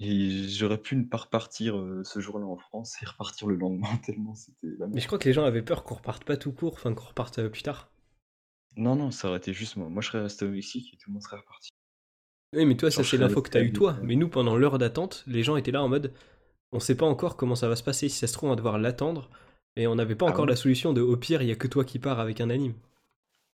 Speaker 2: Et j'aurais pu ne pas repartir euh, ce jour-là en France et repartir le lendemain tellement c'était la
Speaker 1: Mais
Speaker 2: merde.
Speaker 1: je crois que les gens avaient peur qu'on reparte pas tout court, enfin qu'on reparte euh, plus tard.
Speaker 2: Non, non, ça aurait été juste moi. Moi, je serais resté au Mexique et tout le monde serait reparti.
Speaker 1: Oui, mais toi, ça
Speaker 2: Genre,
Speaker 1: c'est l'info que t'as eu toi. Mais nous, pendant l'heure d'attente, les gens étaient là en mode on sait pas encore comment ça va se passer. Si ça se trouve, on va devoir l'attendre. Et on n'avait pas
Speaker 2: Ah
Speaker 1: encore
Speaker 2: ouais?
Speaker 1: la solution de au pire, il y a que toi qui pars avec un anime.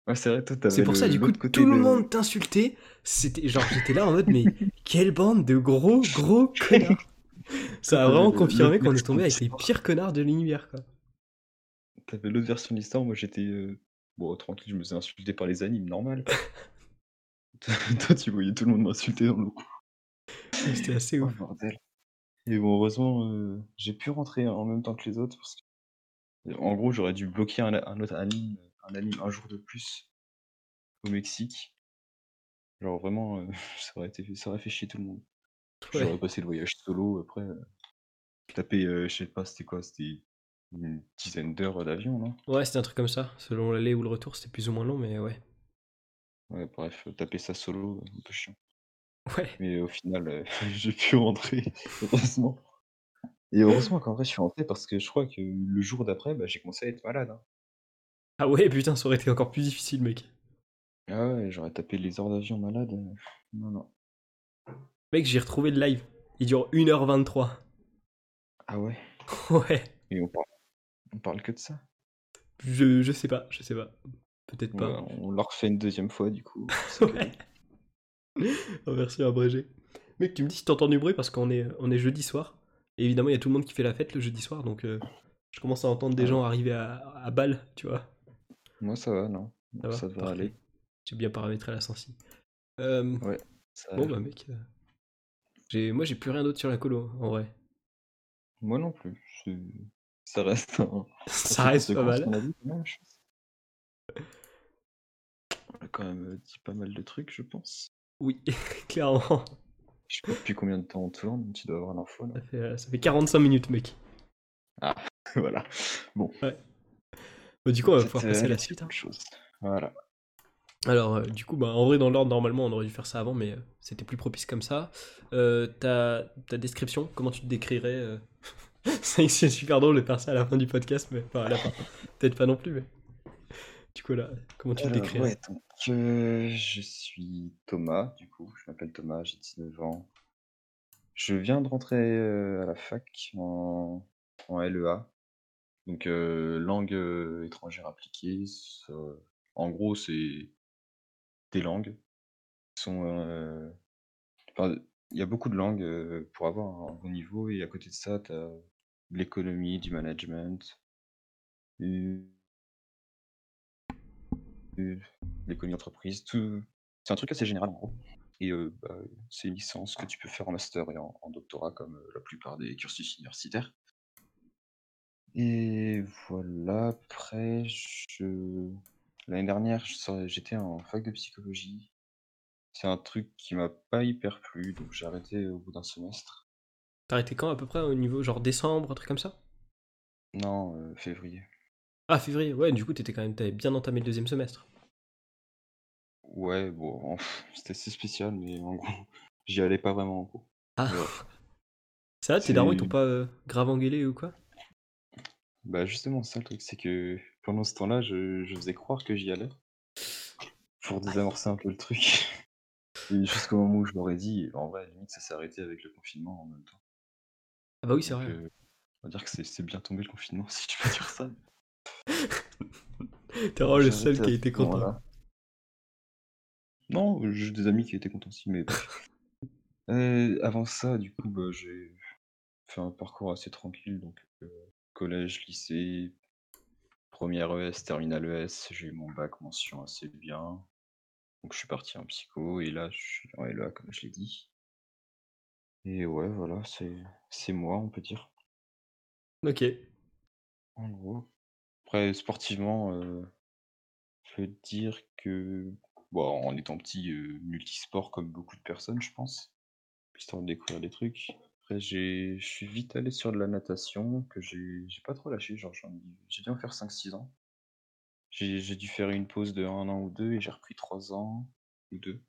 Speaker 2: Ouais, c'est vrai,
Speaker 1: pour ça, du coup,
Speaker 2: côté
Speaker 1: tout le
Speaker 2: de-
Speaker 1: monde t'insultait. C'était genre, j'étais là en mode, mais quelle bande de gros, gros connards. Ça a vraiment confirmé qu'on est tombé avec les pires connards de l'univers, quoi.
Speaker 2: T'avais l'autre version de l'histoire, moi j'étais. euh, Bon, tranquille, je me faisais insulter par les animes, normal. Toi, tu voyais tout le monde m'insulter dans le coup.
Speaker 1: C'était assez
Speaker 2: Oh,
Speaker 1: ouf.
Speaker 2: bordel. Et bon, heureusement, euh, j'ai pu rentrer en même temps que les autres. Parce que... En gros, j'aurais dû bloquer un, un autre anime, un anime un jour de plus au Mexique. Genre vraiment, euh, ça, aurait été, ça aurait fait chier tout le monde.
Speaker 1: Ouais.
Speaker 2: J'aurais passé le voyage solo après. euh, taper, euh, je sais pas, c'était quoi C'était une dizaine d'heures d'avion, non?
Speaker 1: Ouais, c'était un truc comme ça. Selon l'aller ou le retour, c'était plus ou moins long, mais ouais.
Speaker 2: Ouais, bref, taper ça solo, un peu chiant.
Speaker 1: Ouais.
Speaker 2: Mais au final, euh, j'ai pu rentrer, heureusement. Et heureusement qu'en vrai, je suis rentré parce que je crois que le jour d'après, bah, j'ai commencé à être malade. hein.
Speaker 1: Ah ouais, putain, ça aurait été encore plus difficile, mec.
Speaker 2: Ah ouais, j'aurais tapé les heures d'avion malade. euh, Non, non.
Speaker 1: Mec, j'ai retrouvé le live. Il dure 1h23.
Speaker 2: Ah ouais
Speaker 1: Ouais.
Speaker 2: Et on parle, on parle que de ça?
Speaker 1: Je, je sais pas, je sais pas. Peut-être pas.
Speaker 2: On l'a refait une deuxième fois, du coup.
Speaker 1: Ouais. En version abrégée. Mec, tu me dis si t'entends du bruit parce qu'on est, on est jeudi soir. Et évidemment, il y a tout le monde qui fait la fête le jeudi soir. Donc, euh, je commence à entendre des
Speaker 2: Ah.
Speaker 1: gens arriver à, à balle, tu vois.
Speaker 2: Moi, ça va, non
Speaker 1: Ça va
Speaker 2: Ça devrait aller.
Speaker 1: J'ai bien paramétré la sensi. Euh,
Speaker 2: Ouais. Ça
Speaker 1: bon, bah, mec. euh, j'ai, moi, j'ai plus rien d'autre sur la colo, en vrai.
Speaker 2: Moi non plus. Ça reste un...
Speaker 1: Ça reste pas mal.
Speaker 2: On a quand même, euh, dit pas mal de trucs, je pense.
Speaker 1: Oui, clairement.
Speaker 2: Je sais pas depuis combien de temps on tourne, tu dois avoir l'info là.
Speaker 1: Ça fait, euh, ça fait 45 minutes, mec.
Speaker 2: voilà. Bon.
Speaker 1: Bah, du coup, on va pouvoir
Speaker 2: C'était
Speaker 1: passer à la suite. hein.
Speaker 2: autre chose. Voilà.
Speaker 1: Alors, euh, du coup, bah, en vrai, dans l'ordre, normalement, on aurait dû faire ça avant, mais euh, c'était plus propice comme ça. Euh, ta, ta description, comment tu te décrirais euh? C'est super drôle de faire ça à la fin du podcast, mais enfin, à la fin. Peut-être pas non plus, mais. Du coup, là, comment tu te décrirais?
Speaker 2: ouais, donc, euh, je suis Thomas, du coup, je m'appelle Thomas, j'ai 19 ans. Je viens de rentrer euh, à la fac en, en LEA, donc euh, langue euh, étrangère appliquée. en gros, c'est des langues euh, il y a beaucoup de langues pour avoir un bon niveau, et à côté de ça, tu as de l'économie, du management, l'économie d'entreprise, tout. C'est un truc assez général en gros. Et bah, c'est une licence que tu peux faire en master et en, doctorat comme la plupart des cursus universitaires. Et voilà, après, je... l'année dernière, je sor- j'étais en fac de psychologie. C'est un truc qui m'a pas hyper plu, donc j'ai arrêté au bout d'un semestre.
Speaker 1: T'as arrêté quand à peu près au niveau genre décembre, un truc comme ça?
Speaker 2: Non, euh, février.
Speaker 1: Ah, février, ouais, du coup, t'étais quand même, t'avais bien entamé le deuxième semestre.
Speaker 2: Ouais, bon, c'était assez spécial, mais en gros, j'y allais pas vraiment en cours.
Speaker 1: Ah,
Speaker 2: Ouais.
Speaker 1: ça va, tes
Speaker 2: C'est-
Speaker 1: darons, ils t'ont pas euh, grave engueulé ou quoi?
Speaker 2: Bah justement, ça le truc, c'est que pendant ce temps-là, je, je faisais croire que j'y allais pour désamorcer un peu le truc. Et jusqu'au moment où je leur ai dit, en vrai, limite, ça s'est arrêté avec le confinement en même temps.
Speaker 1: Ah, bah oui, c'est vrai.
Speaker 2: euh, on va dire que c'est c'est bien tombé le confinement, si tu peux dire ça.
Speaker 1: T'es vraiment le
Speaker 2: J'ai
Speaker 1: seul qui a
Speaker 2: à
Speaker 1: été
Speaker 2: ce
Speaker 1: content.
Speaker 2: moment-là. Non, j'ai des amis qui étaient contents aussi, mais. Euh, avant ça, du coup, bah, j'ai fait un parcours assez tranquille, donc euh, collège, lycée, première ES, terminale ES, j'ai eu mon bac mention assez bien. Donc je suis parti en psycho et là je suis en LEA comme je l'ai dit. Et ouais, voilà, c'est moi, on peut dire.
Speaker 1: Ok.
Speaker 2: En gros. Après, sportivement, euh, je veux dire que, bon, en étant petit, euh, multisport comme beaucoup de personnes, je pense, histoire de découvrir des trucs. Après, je suis vite allé sur de la natation, que j'ai, pas trop lâché, genre, j'ai dû en faire 5-6 ans. J'ai, dû faire une pause de un an ou deux et j'ai repris 3 ans ou deux.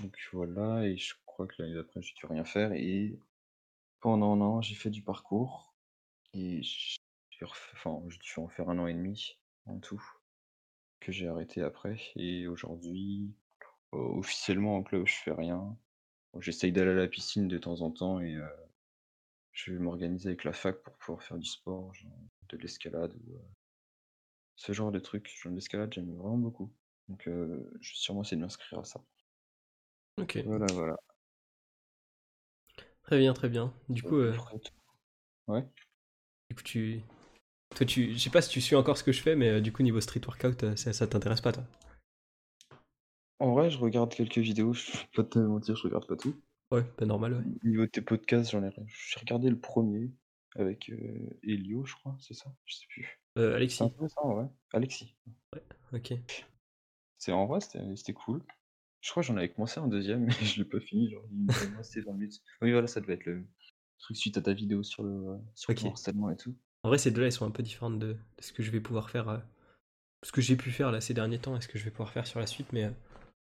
Speaker 2: Donc voilà, et je crois que l'année d'après, j'ai dû rien faire. Et pendant un an, j'ai fait du parcours. Et j'ai enfin, j'ai dû en faire un an et demi en tout, que j'ai arrêté après. Et aujourd'hui, officiellement en club, je fais rien. Bon, J'essaye d'aller à la piscine de temps en temps et euh, je vais m'organiser avec la fac pour pouvoir faire du sport, genre de l'escalade ou euh, ce genre de trucs. Genre l'escalade, j'aime vraiment beaucoup. Donc euh, je vais sûrement essayer de m'inscrire à ça.
Speaker 1: Ok.
Speaker 2: Voilà, voilà.
Speaker 1: Très bien, très bien. Du coup, euh,
Speaker 2: tout. Ouais.
Speaker 1: du coup tu... Toi, tu... Je sais pas si tu suis encore ce que je fais, mais euh, du coup, niveau street workout, euh, ça, ça t'intéresse pas, toi?
Speaker 2: En vrai, je regarde quelques vidéos, je vais pas te mentir, je regarde pas tout.
Speaker 1: Ouais, pas normal, ouais.
Speaker 2: Niveau de tes podcasts, j'en ai j'ai regardé le premier avec euh, Elio, je crois, c'est ça? Je sais plus.
Speaker 1: Euh,
Speaker 2: C'est
Speaker 1: Alexis,
Speaker 2: intéressant, ouais. Alexis.
Speaker 1: ok.
Speaker 2: C'est en vrai, c'était cool. Je crois que j'en avais commencé un deuxième, mais je l'ai pas fini, genre il me restait 20 minutes. Oui, voilà, ça devait être le. truc suite à ta vidéo sur le, sur le harcèlement et tout.
Speaker 1: En vrai, ces deux-là, ils sont un peu différentes de, de ce que je vais pouvoir faire. euh, ce que j'ai pu faire là ces derniers temps et ce que je vais pouvoir faire sur la suite. Mais euh,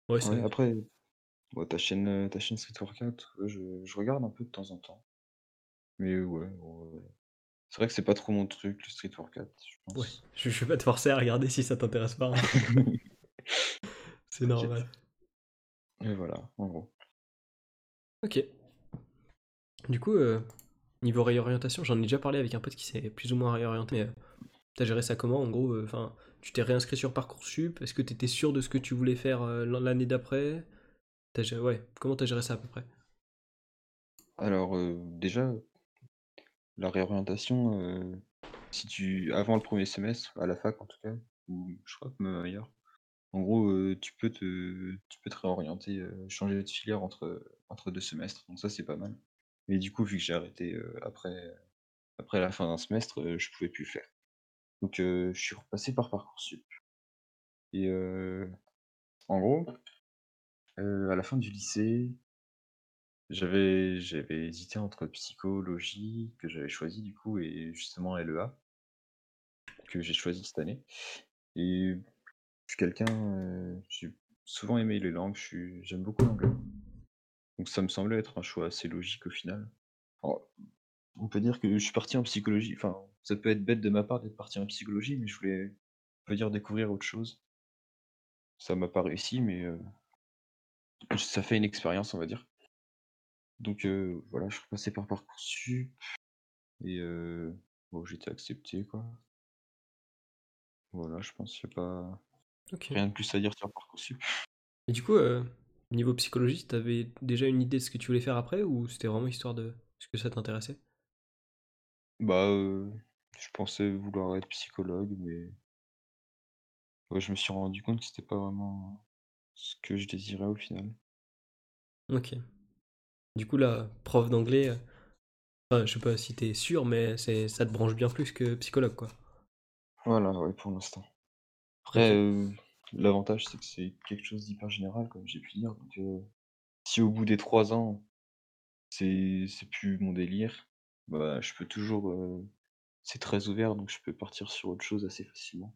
Speaker 1: ouais,
Speaker 2: après, bon, ta chaîne, euh, ta chaîne Street Workout, ouais, je, je regarde un peu de temps en temps. Mais ouais, c'est vrai que c'est pas trop mon truc, le Street Workout, je pense.
Speaker 1: Ouais, je, je vais pas te forcer à regarder si ça t'intéresse pas. hein. c'est normal.
Speaker 2: Et voilà, en gros.
Speaker 1: Ok. Du coup, euh, niveau réorientation, j'en ai déjà parlé avec un pote qui s'est plus ou moins réorienté. Mais euh, t'as géré ça comment En gros, euh, enfin, tu t'es réinscrit sur Parcoursup. Est-ce que t'étais sûr de ce que tu voulais faire euh, l'année d'après? Comment t'as géré ça à peu près?
Speaker 2: Alors, euh, déjà, la réorientation, euh, si tu, avant le premier semestre, à la fac en tout cas, ou je crois que même ailleurs, en gros, tu peux te, tu peux te réorienter, changer de filière entre, entre deux semestres, donc ça c'est pas mal. Mais du coup, vu que j'ai arrêté après, après la fin d'un semestre, je pouvais plus le faire. Donc, je suis repassé par Parcoursup. Et en gros, à la fin du lycée, j'avais hésité entre psychologie, que j'avais choisi du coup, et justement LEA, que j'ai choisi cette année. Et je suis quelqu'un, j'ai souvent aimé les langues, j'aime beaucoup l'anglais. Donc ça me semblait être un choix assez logique au final. On peut dire que je suis parti en psychologie, enfin, ça peut être bête de ma part d'être parti en psychologie, mais je voulais, on peut dire, découvrir autre chose. Ça m'a pas réussi, mais euh, ça fait une expérience, on va dire. Donc euh, voilà, je suis passé par Parcoursup et euh, bon, j'ai été accepté quoi. Voilà, je pense qu'il n'y a pas rien de plus à dire sur Parcoursup.
Speaker 1: Et du coup, euh, niveau psychologie, t'avais déjà une idée de ce que tu voulais faire après ou c'était vraiment histoire de ce que ça t'intéressait?
Speaker 2: Bah, euh, je pensais vouloir être psychologue, mais ouais, je me suis rendu compte que c'était pas vraiment ce que je désirais au final.
Speaker 1: Ok. Du coup, là, prof d'anglais, enfin, je sais pas si t'es sûr, mais c'est, ça te branche bien plus que psychologue, quoi.
Speaker 2: Voilà, ouais, pour l'instant. Après,
Speaker 1: Ok.
Speaker 2: l'avantage c'est que c'est quelque chose d'hyper général, comme j'ai pu dire. Donc, si au bout des trois ans, c'est c'est plus mon délire, bah, je peux toujours. euh, c'est très ouvert, donc je peux partir sur autre chose assez facilement.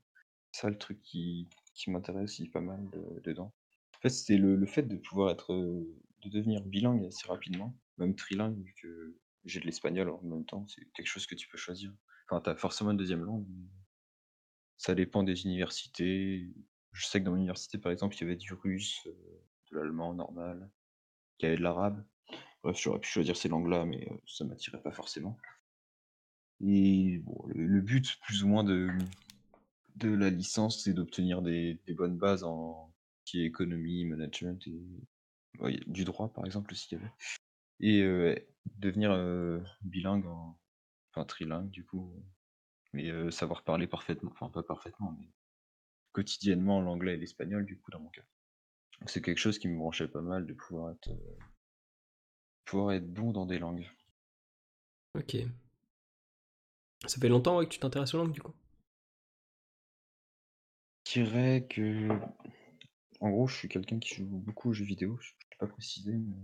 Speaker 2: C'est ça le truc qui, qui m'intéresse aussi pas mal de- dedans. En fait, c'est le, le fait de pouvoir être. euh, de devenir bilingue assez rapidement, même trilingue, vu que j'ai de l'espagnol en même temps, c'est quelque chose que tu peux choisir. Enfin, t'as forcément une deuxième langue, mais ça dépend des universités. Je sais que dans mon université, par exemple, il y avait du russe, euh, de l'allemand normal, il y avait de l'arabe. J'aurais pu choisir ces langues-là, mais euh, ça m'attirait pas forcément. Et bon, le, but, plus ou moins, de, de la licence, c'est d'obtenir des, bonnes bases en qui est économie, management et du droit, par exemple, aussi, il y avait. Et euh, devenir euh, bilingue, en, enfin trilingue, du coup, mais savoir parler parfaitement, enfin pas parfaitement, mais quotidiennement l'anglais et l'espagnol, du coup, dans mon cas. C'est quelque chose qui me branchait pas mal de pouvoir être, pouvoir être bon dans des langues.
Speaker 1: Ok. Ça fait longtemps ouais, que tu t'intéresses aux langues, du coup?
Speaker 2: Je dirais que, en gros, je suis quelqu'un qui joue beaucoup aux jeux vidéo, je ne pas précisé, mais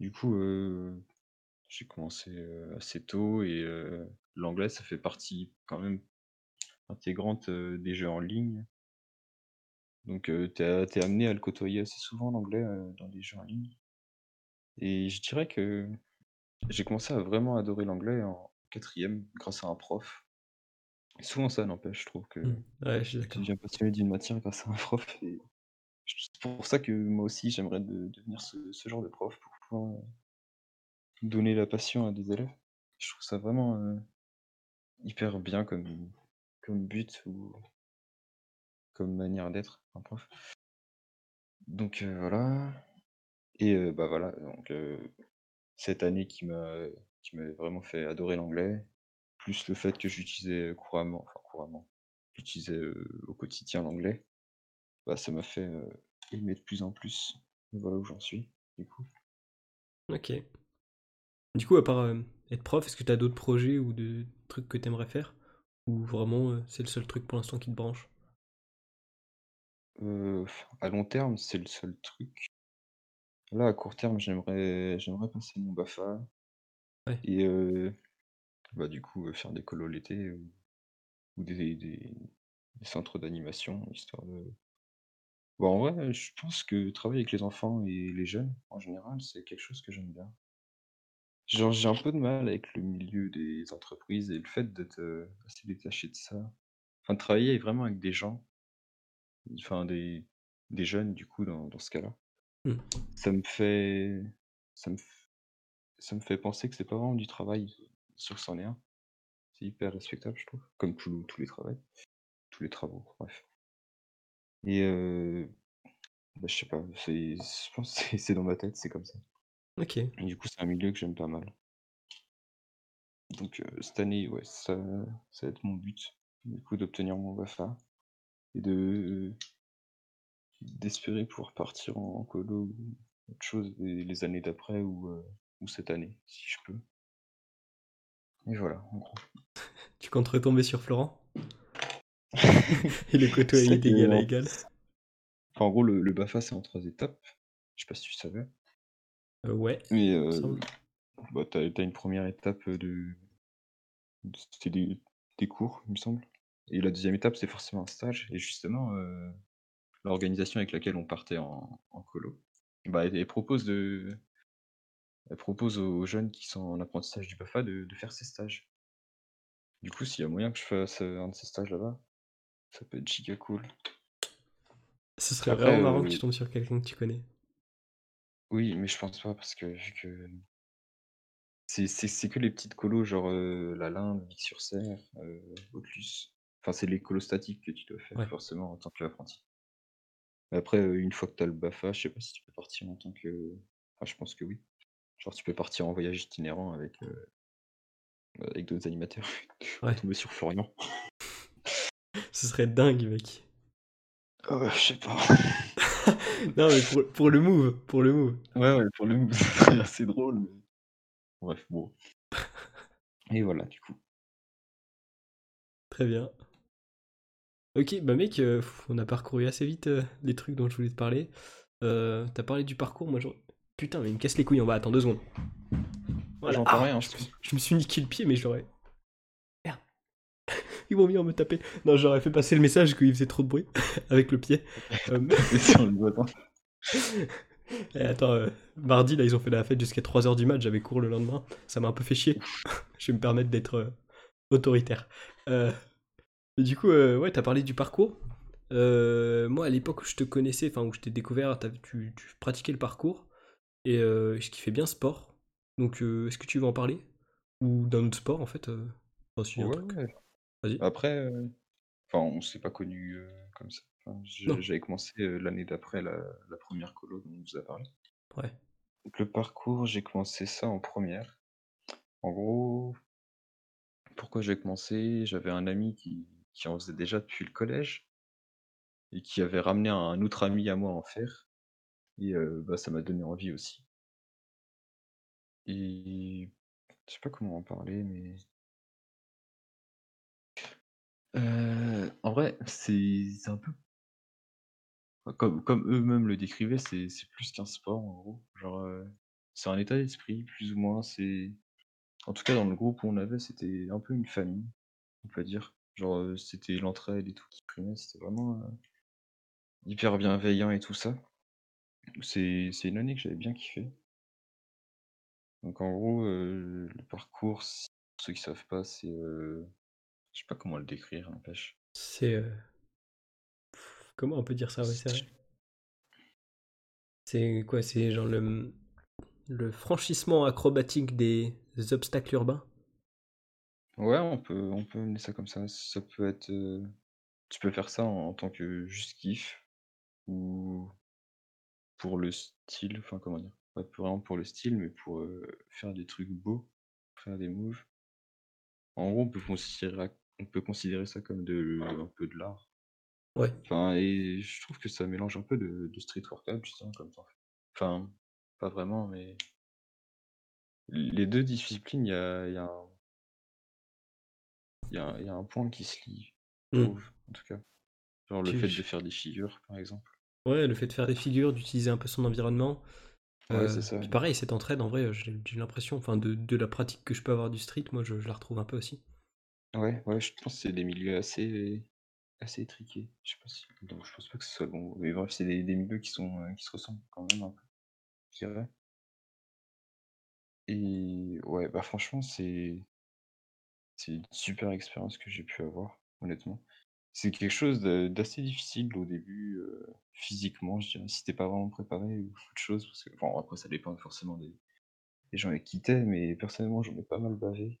Speaker 2: du coup, euh, j'ai commencé euh, assez tôt et euh, l'anglais, ça fait partie quand même intégrante euh, des jeux en ligne. Donc, t'es, t'es amené à le côtoyer assez souvent, l'anglais, dans les jeux en ligne. Et je dirais que j'ai commencé à vraiment adorer l'anglais en quatrième grâce à un prof. Et souvent ça n'empêche, je trouve que
Speaker 1: Hmm. Ouais, je suis
Speaker 2: passionné d'une matière grâce à un prof. Et c'est pour ça que moi aussi j'aimerais de- devenir ce, ce genre de prof pour pouvoir euh, donner la passion à des élèves. Je trouve ça vraiment euh, hyper bien comme, comme but ou comme manière d'être un prof. Donc euh, voilà. Et euh, bah voilà, donc euh, cette année qui m'a qui m'avait vraiment fait adorer l'anglais, plus le fait que j'utilisais couramment, enfin couramment, j'utilisais euh, au quotidien l'anglais, bah ça m'a fait aimer de plus en plus. Et voilà où j'en suis, du coup.
Speaker 1: Ok. Du coup, à part être prof, est-ce que t'as d'autres projets ou de trucs que t'aimerais faire? Ou vraiment, c'est le seul truc pour l'instant qui te branche?
Speaker 2: Euh, à long terme, c'est le seul truc. Là, à court terme, j'aimerais j'aimerais passer mon BAFA.
Speaker 1: Ouais.
Speaker 2: Et euh, bah, du coup, euh, faire des colos l'été ou des, des- des centres d'animation, histoire de. Bon, en vrai, je pense que travailler avec les enfants et les jeunes, en général, c'est quelque chose que j'aime bien. Genre, j'ai un peu de mal avec le milieu des entreprises et le fait d'être euh, assez détaché de ça. Enfin, de travailler vraiment avec des gens, enfin, des, des jeunes, du coup, dans, dans ce cas-là.
Speaker 1: Hmm.
Speaker 2: Ça me fait. Ça me, f- ça me fait penser que c'est pas vraiment du travail, sur c'en est un. C'est hyper respectable, je trouve. Comme tous tous les travaux. Tous les travaux, bref. Et euh, bah, je sais pas, c'est, je pense que c'est c'est dans ma tête, c'est comme ça.
Speaker 1: Ok.
Speaker 2: Et du coup, c'est un milieu que j'aime pas mal. Donc euh, cette année, ouais, ça, ça va être mon but, du coup, d'obtenir mon BAFA et de d'espérer pouvoir partir en, en colo ou autre chose les, les années d'après ou, euh, ou cette année, si je peux. Et voilà, en gros.
Speaker 1: Tu comptes retomber sur Florent? Et le côtoyer
Speaker 2: ça
Speaker 1: d'égal à égal
Speaker 2: Enfin, en gros, le, le BAFA, c'est en trois étapes. Je sais pas si tu savais.
Speaker 1: Euh, Ouais.
Speaker 2: Mais euh, bah, t'as, t'as une première étape de. de- C'était des, des cours, il me semble. Et la deuxième étape, c'est forcément un stage. Et justement, euh, l'organisation avec laquelle on partait en, en colo, bah, elle, elle propose de. Elle propose aux jeunes qui sont en apprentissage du BAFA de, de faire ces stages. Du coup, s'il y a moyen que je fasse euh, un de ces stages là-bas, ça peut être giga cool.
Speaker 1: Ce serait
Speaker 2: Après,
Speaker 1: vraiment marrant que
Speaker 2: euh,
Speaker 1: tu tombes sur quelqu'un que tu connais.
Speaker 2: Oui, mais je pense pas parce que c'est que les petites colos genre euh, la Linde, Vic-sur-Serre, euh, Autlus. Enfin, c'est les colos statiques que tu dois faire
Speaker 1: Ouais.
Speaker 2: forcément en tant qu'apprenti. Après, euh, une fois que tu as le BAFA, je sais pas si tu peux partir en tant que. Enfin, je pense que oui. Genre, tu peux partir en voyage itinérant avec, euh, avec d'autres animateurs.
Speaker 1: Ouais.
Speaker 2: tomber sur Florian.
Speaker 1: Ce serait dingue, mec.
Speaker 2: Ah ouais, je sais pas.
Speaker 1: non, mais pour, pour le move, pour le move.
Speaker 2: Ouais, ouais, pour le coup, c'est assez drôle. Mais... Bref, bon. Et voilà, du coup.
Speaker 1: Très bien. Ok, bah mec, euh, on a parcouru assez vite euh, les trucs dont je voulais te parler. Euh, T'as parlé du parcours, moi je... Putain, mais il me casse les couilles, on va attendre deux secondes. Voilà.
Speaker 2: J'entends
Speaker 1: Ah,
Speaker 2: rien,
Speaker 1: je,
Speaker 2: je
Speaker 1: me suis- niqué le pied, mais je l'aurais... Merde. Ils vont venir me taper. Non, j'aurais fait passer le message qu'il faisait trop de bruit avec le pied. Et attends, euh, mardi, là, ils ont fait la fête jusqu'à 3h du mat, j'avais cours le lendemain, ça m'a un peu fait chier. je vais me permettre d'être autoritaire. Euh, mais du coup, euh, ouais, t'as parlé du parcours. Euh, moi, à l'époque où je te connaissais, enfin où je t'ai découvert, tu, tu pratiquais le parcours et euh, je kiffais bien sport. Donc, euh, est-ce que tu veux en parler? Ou d'un autre sport, en fait euh, enfin, si,
Speaker 2: Ouais, ouais.
Speaker 1: Vas-y.
Speaker 2: Après, enfin, on s'est pas connus comme ça. Enfin. J'avais commencé l'année d'après la, la première colo dont on vous a parlé.
Speaker 1: Ouais.
Speaker 2: Donc, le parcours, j'ai commencé ça en première. En gros, pourquoi j'ai commencé? J'avais un ami qui, qui en faisait déjà depuis le collège et qui avait ramené un autre ami à moi en faire. Et bah, ça m'a donné envie aussi. Et je sais pas comment en parler, mais en vrai, c'est un peu comme, comme eux-mêmes le décrivaient, c'est plus qu'un sport en gros. Genre, c'est un état d'esprit, plus ou moins. C'est en tout cas dans le groupe où on avait, c'était un peu une famille, on peut dire. Genre, euh, c'était l'entraide et tout qui primait. C'était vraiment euh, hyper bienveillant et tout ça. C'est c'est une année que j'avais bien kiffé. Donc en gros, euh, le parcours, pour ceux qui savent pas, c'est je sais pas comment le décrire, n'empêche.
Speaker 1: C'est. euh, Comment on peut dire ça Ouais, c'est. C'est quoi? C'est genre le, le franchissement acrobatique des obstacles urbains?
Speaker 2: Ouais, on peut, on peut mener ça comme ça. Ça peut être. euh, tu peux faire ça en, en tant que juste kiff ou pour le style. Enfin, comment dire? Pas pour- vraiment pour le style, mais pour euh, faire des trucs beaux, faire des moves. En gros, on peut considérer, on peut considérer ça comme de, un peu de l'art.
Speaker 1: Ouais.
Speaker 2: Enfin, et je trouve que ça mélange un peu de, de street workout, justement, comme ça. Enfin, pas vraiment, mais les deux disciplines, il y a, il y a un, il y a, un- il y a un point qui se lie,
Speaker 1: Hmm.
Speaker 2: trouve, en tout cas. Genre le
Speaker 1: Tu-
Speaker 2: fait de faire des figures, par exemple.
Speaker 1: Ouais, le fait de faire des figures, d'utiliser un peu son environnement.
Speaker 2: Ouais,
Speaker 1: Euh,
Speaker 2: c'est ça.
Speaker 1: puis pareil, cette entraide, en vrai, j'ai j'ai l'impression, enfin, de, de la pratique que je peux avoir du street, moi, je, je la retrouve un peu aussi.
Speaker 2: Ouais, ouais, je pense que c'est des milieux assez, assez étriqués. Je sais pas si. Donc, je pense pas que ce soit bon. Mais bref, c'est des, des milieux qui sont, euh, qui se ressemblent quand même un peu. Je dirais. Et ouais, bah franchement, c'est, c'est une super expérience que j'ai pu avoir, honnêtement. C'est quelque chose de- d'assez difficile au début, euh, physiquement, je dirais, si t'es pas vraiment préparé ou autre chose. Parce que, après, ça dépend forcément des, des gens qui t'es, mais personnellement, j'en ai pas mal bavé.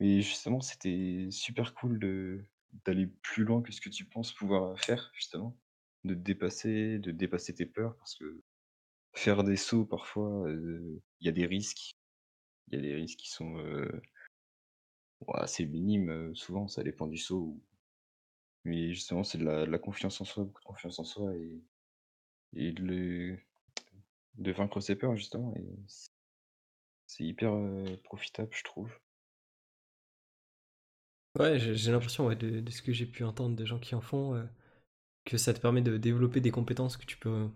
Speaker 2: Mais justement, c'était super cool de d'aller plus loin que ce que tu penses pouvoir faire, justement. De te dépasser, de dépasser tes peurs, parce que faire des sauts, parfois, euh, il y a des risques. Il y a des risques qui sont euh, ouais, assez minimes, euh, souvent, ça dépend du saut. ou- Mais justement, c'est de la, de la confiance en soi, beaucoup de confiance en soi, et, et de, le- de vaincre ses peurs, justement. Et c'est c'est hyper euh, profitable, je trouve.
Speaker 1: Ouais, j'ai j'ai l'impression, ouais, de, de ce que j'ai pu entendre des gens qui en font, euh, que ça te permet de développer des compétences que tu peux, euh,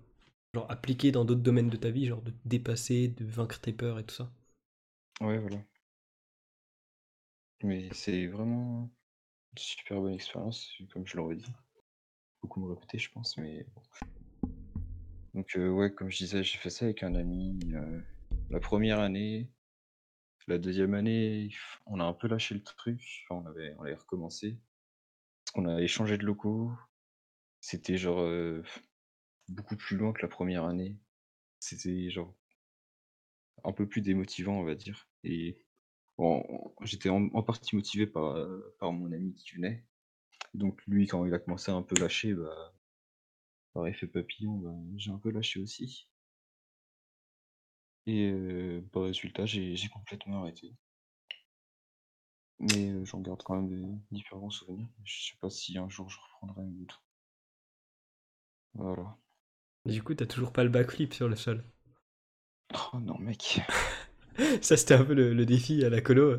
Speaker 1: genre, appliquer dans d'autres domaines de ta vie, genre de te dépasser, de vaincre tes peurs et tout ça.
Speaker 2: Ouais, voilà. Mais c'est vraiment une super bonne expérience, comme je l'aurais dit. Beaucoup me répéter, je pense, mais bon. Donc, euh, ouais, comme je disais, j'ai fait ça avec un ami. euh, la première année, la deuxième année, on a un peu lâché le truc. Enfin, on avait, on avait recommencé. Parce qu'on avait changé de locaux. C'était genre euh, beaucoup plus loin que la première année. C'était genre un peu plus démotivant, on va dire. Et bon, j'étais en, en partie motivé par, euh, par mon ami qui venait. Donc lui, quand il a commencé à un peu lâcher, bah, par effet papillon, bah, j'ai un peu lâché aussi. Et euh, par résultat, j'ai complètement arrêté. Mais euh, j'en garde quand même des différents souvenirs. Je sais pas si un jour je reprendrai ou autre. Voilà.
Speaker 1: Du coup, t'as toujours pas le backflip sur le sol.
Speaker 2: Oh non, mec.
Speaker 1: Ça, c'était un peu le, le défi à la colo.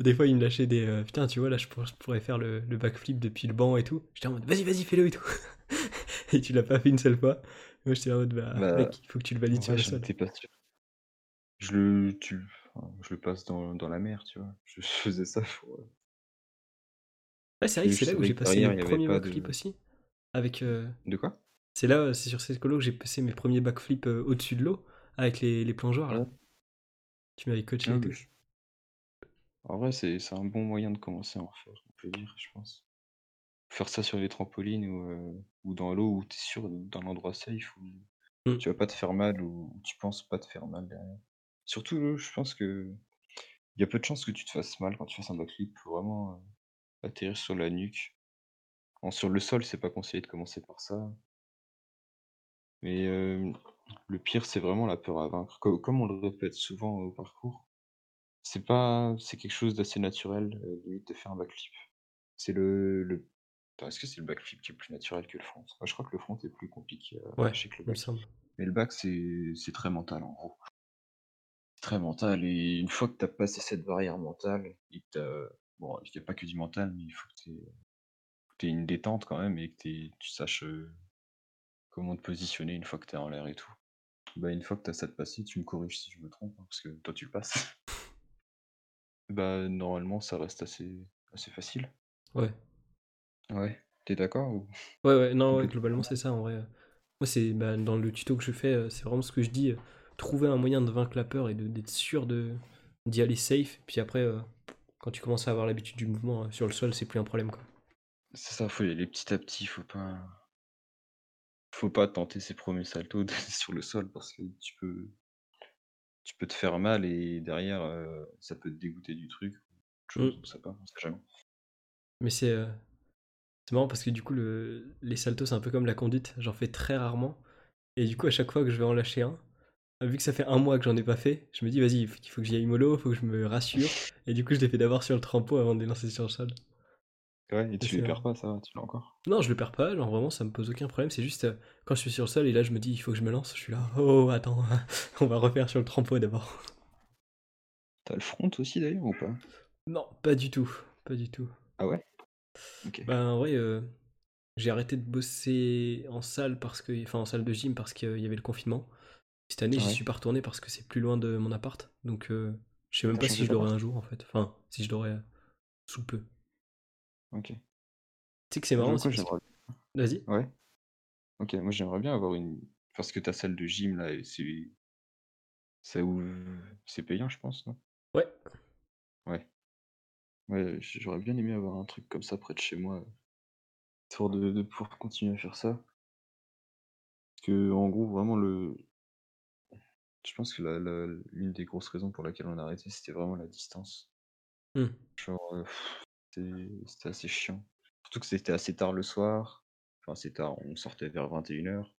Speaker 1: Des fois, il me lâchait des. euh, Putain, tu vois, là, je, pour- je pourrais faire le, le backflip depuis le banc et tout. J'étais en mode, vas-y, vas-y, fais-le et tout. et tu l'as pas fait une seule fois. Moi, j'étais en mode, bah,
Speaker 2: Bah,
Speaker 1: mec, il faut que tu le valides sur
Speaker 2: vrai,
Speaker 1: le
Speaker 2: j'en
Speaker 1: sol.
Speaker 2: étais pas sûr. Je le, tu, je le passe dans, dans la mer, tu vois. Je faisais ça pour.
Speaker 1: Ouais, c'est vrai que c'est là où j'ai passé
Speaker 2: pas de-
Speaker 1: backflips aussi. Avec. euh,
Speaker 2: De quoi?
Speaker 1: C'est là, c'est sur cette colo que j'ai passé mes premiers backflips euh, au-dessus de l'eau. Avec les, les plongeoires, là. Tu m'avais coaché
Speaker 2: Ah je- En vrai, c'est un bon moyen de commencer à en faire, on peut dire, je pense. Faire ça sur les trampolines ou, euh, ou dans l'eau où tu es sûr d'un endroit safe où
Speaker 1: Mm.
Speaker 2: tu vas pas te faire mal ou où tu penses pas te faire mal derrière. Surtout, l'eau, je pense que il y a peu de chances que tu te fasses mal quand tu fasses un backflip. Faut vraiment euh, atterrir sur la nuque. En, sur le sol, c'est pas conseillé de commencer par ça. Mais euh, le pire, c'est vraiment la peur à vaincre. Co- Comme, on le répète souvent au parcours, c'est pas, c'est quelque chose d'assez naturel, euh, limite de faire un backflip. C'est le, le... Attends, est-ce que c'est le backflip qui est plus naturel que le front? Moi, Je crois que le front est plus compliqué à
Speaker 1: Ouais,
Speaker 2: lâcher que le
Speaker 1: il me
Speaker 2: back.
Speaker 1: semble.
Speaker 2: Mais le back, c'est c'est très mental en gros. C'est très mental et une fois que tu as passé cette barrière mentale, et que t'as- bon, il n'y a pas que du mental, mais il faut que tu aies une détente quand même et que t'aies- tu saches euh, comment te positionner une fois que tu es en l'air et tout. Bah, une fois que tu as ça de passé, tu me corriges si je me trompe, hein, parce que toi tu le passes. bah, normalement, ça reste assez, assez facile.
Speaker 1: Ouais.
Speaker 2: Ouais, t'es d'accord ou...
Speaker 1: Ouais, ouais, non, ouais, globalement, c'est ça en vrai. Moi, c'est bah, dans le tuto que je fais, euh, c'est vraiment ce que je dis euh, trouver un moyen de vaincre la peur et d'être sûr de d'y aller safe. Puis après, euh, quand tu commences à avoir l'habitude du mouvement euh, sur le sol, c'est plus un problème, quoi.
Speaker 2: C'est ça, faut y aller petit à petit, faut pas. Faut pas tenter ses premiers saltos de- sur le sol parce que tu peux. Tu peux te faire mal et derrière, euh, ça peut te dégoûter du truc. Autre chose,
Speaker 1: Mm.
Speaker 2: on sait pas, on sait jamais.
Speaker 1: Mais c'est euh, c'est marrant parce que du coup, le, les saltos, c'est un peu comme la conduite. J'en fais très rarement. Et du coup, à chaque fois que je vais en lâcher un, vu que ça fait un mois que j'en ai pas fait, je me dis, vas-y, il faut, il faut que j'y aille mollo, il faut que je me rassure. Et du coup, je les fais d'abord sur le trampo avant de les lancer sur le sol.
Speaker 2: Ouais, et tu
Speaker 1: vrai.
Speaker 2: perds pas, ça va, tu l'as encore.
Speaker 1: Non, je le perds pas, genre vraiment, ça me pose aucun problème. C'est juste euh, quand je suis sur le sol et là, je me dis, il faut que je me lance. Je suis là, oh, attends, on va refaire sur le trampo d'abord.
Speaker 2: T'as le front aussi d'ailleurs ou pas?
Speaker 1: Non, pas du tout, pas du tout.
Speaker 2: Ah ouais? Ok.
Speaker 1: Bah, en vrai, euh, j'ai arrêté de bosser en salle parce que, enfin, en salle de gym parce qu'il y avait le confinement. Cette année, j'y suis pas retourné parce que c'est plus loin de mon appart. Donc, euh, je sais même pas si je l'aurai un jour en fait. Enfin, si je l'aurai euh, sous peu.
Speaker 2: Ok.
Speaker 1: Tu sais que c'est marrant parce Vas-y.
Speaker 2: Ouais. Ok, moi j'aimerais bien avoir une. Parce que ta salle de gym là, c'est. C'est payant, je pense, non?
Speaker 1: Ouais.
Speaker 2: Ouais. Ouais, j'aurais bien aimé avoir un truc comme ça près de chez moi. Histoire de, continuer à faire ça. Parce que, en gros, vraiment, le. Je pense que la, la- l'une des grosses raisons pour laquelle on a arrêté, c'était vraiment la distance.
Speaker 1: Hmm.
Speaker 2: Genre, euh, c'était assez chiant. Surtout que c'était assez tard le soir. Enfin, assez tard, on sortait vers 21h.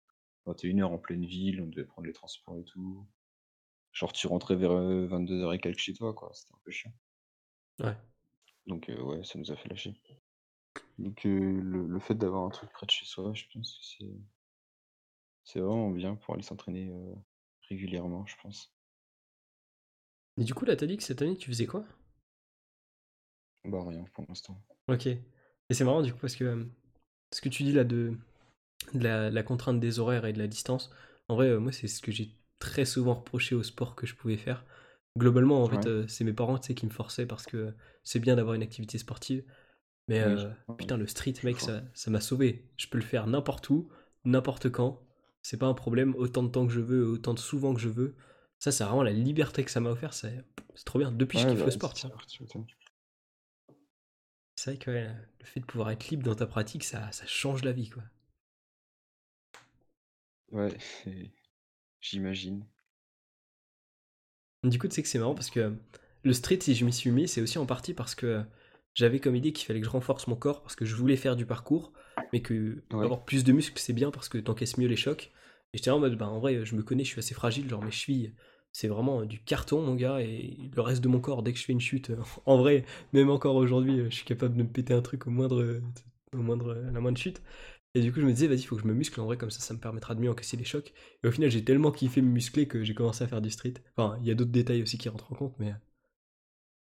Speaker 2: 21h en pleine ville, on devait prendre les transports et tout. Genre, tu rentrais vers 22h et quelques chez toi, quoi. C'était un peu chiant.
Speaker 1: Ouais.
Speaker 2: Donc, euh, ouais, ça nous a fait lâcher. Donc, euh, le, le fait d'avoir un truc près de chez soi, je pense que c'est. C'est vraiment bien pour aller s'entraîner euh, régulièrement, je pense.
Speaker 1: Et du coup, là, t'as dit que cette année, tu faisais quoi?
Speaker 2: Bah, rien pour l'instant.
Speaker 1: Ok. Et c'est marrant du coup parce que euh, ce que tu dis là de, de la, la contrainte des horaires et de la distance, en vrai, euh, moi, c'est ce que j'ai très souvent reproché au sport que je pouvais faire. Globalement, en fait, euh, c'est mes parents qui me forçaient parce que c'est bien d'avoir une activité sportive. Mais putain, le street,
Speaker 2: Je
Speaker 1: mec, ça ça m'a sauvé. Je peux le faire n'importe où, n'importe quand. C'est pas un problème, autant de temps que je veux, autant de souvent que je veux. Ça, c'est vraiment la liberté que ça m'a offert. C'est trop bien. Depuis, je
Speaker 2: Ouais,
Speaker 1: kiffe
Speaker 2: bah,
Speaker 1: le sport,
Speaker 2: sûr.
Speaker 1: C'est vrai que ouais, le fait de pouvoir être libre dans ta pratique, ça, ça change la vie, quoi.
Speaker 2: Ouais, j'imagine.
Speaker 1: Du coup, tu sais que c'est marrant parce que le street, si je m'y suis mis, c'est aussi en partie parce que j'avais comme idée qu'il fallait que je renforce mon corps parce que je voulais faire du parcours, mais que
Speaker 2: Ouais.
Speaker 1: avoir plus de muscles, c'est bien parce que t'encaisses mieux les chocs. Et j'étais en mode, bah en vrai, je me connais, je suis assez fragile, genre mes chevilles, c'est vraiment euh, du carton, mon gars, et le reste de mon corps, dès que je fais une chute, euh, en vrai, même encore aujourd'hui, euh, je suis capable de me péter un truc au moindre, au moindre, à la moindre chute. Et du coup, je me disais, vas-y, faut que je me muscle en vrai, comme ça, ça me permettra de mieux encaisser les chocs. Et au final, j'ai tellement kiffé me muscler que j'ai commencé à faire du street. Enfin, il y a d'autres détails aussi qui rentrent en compte, mais.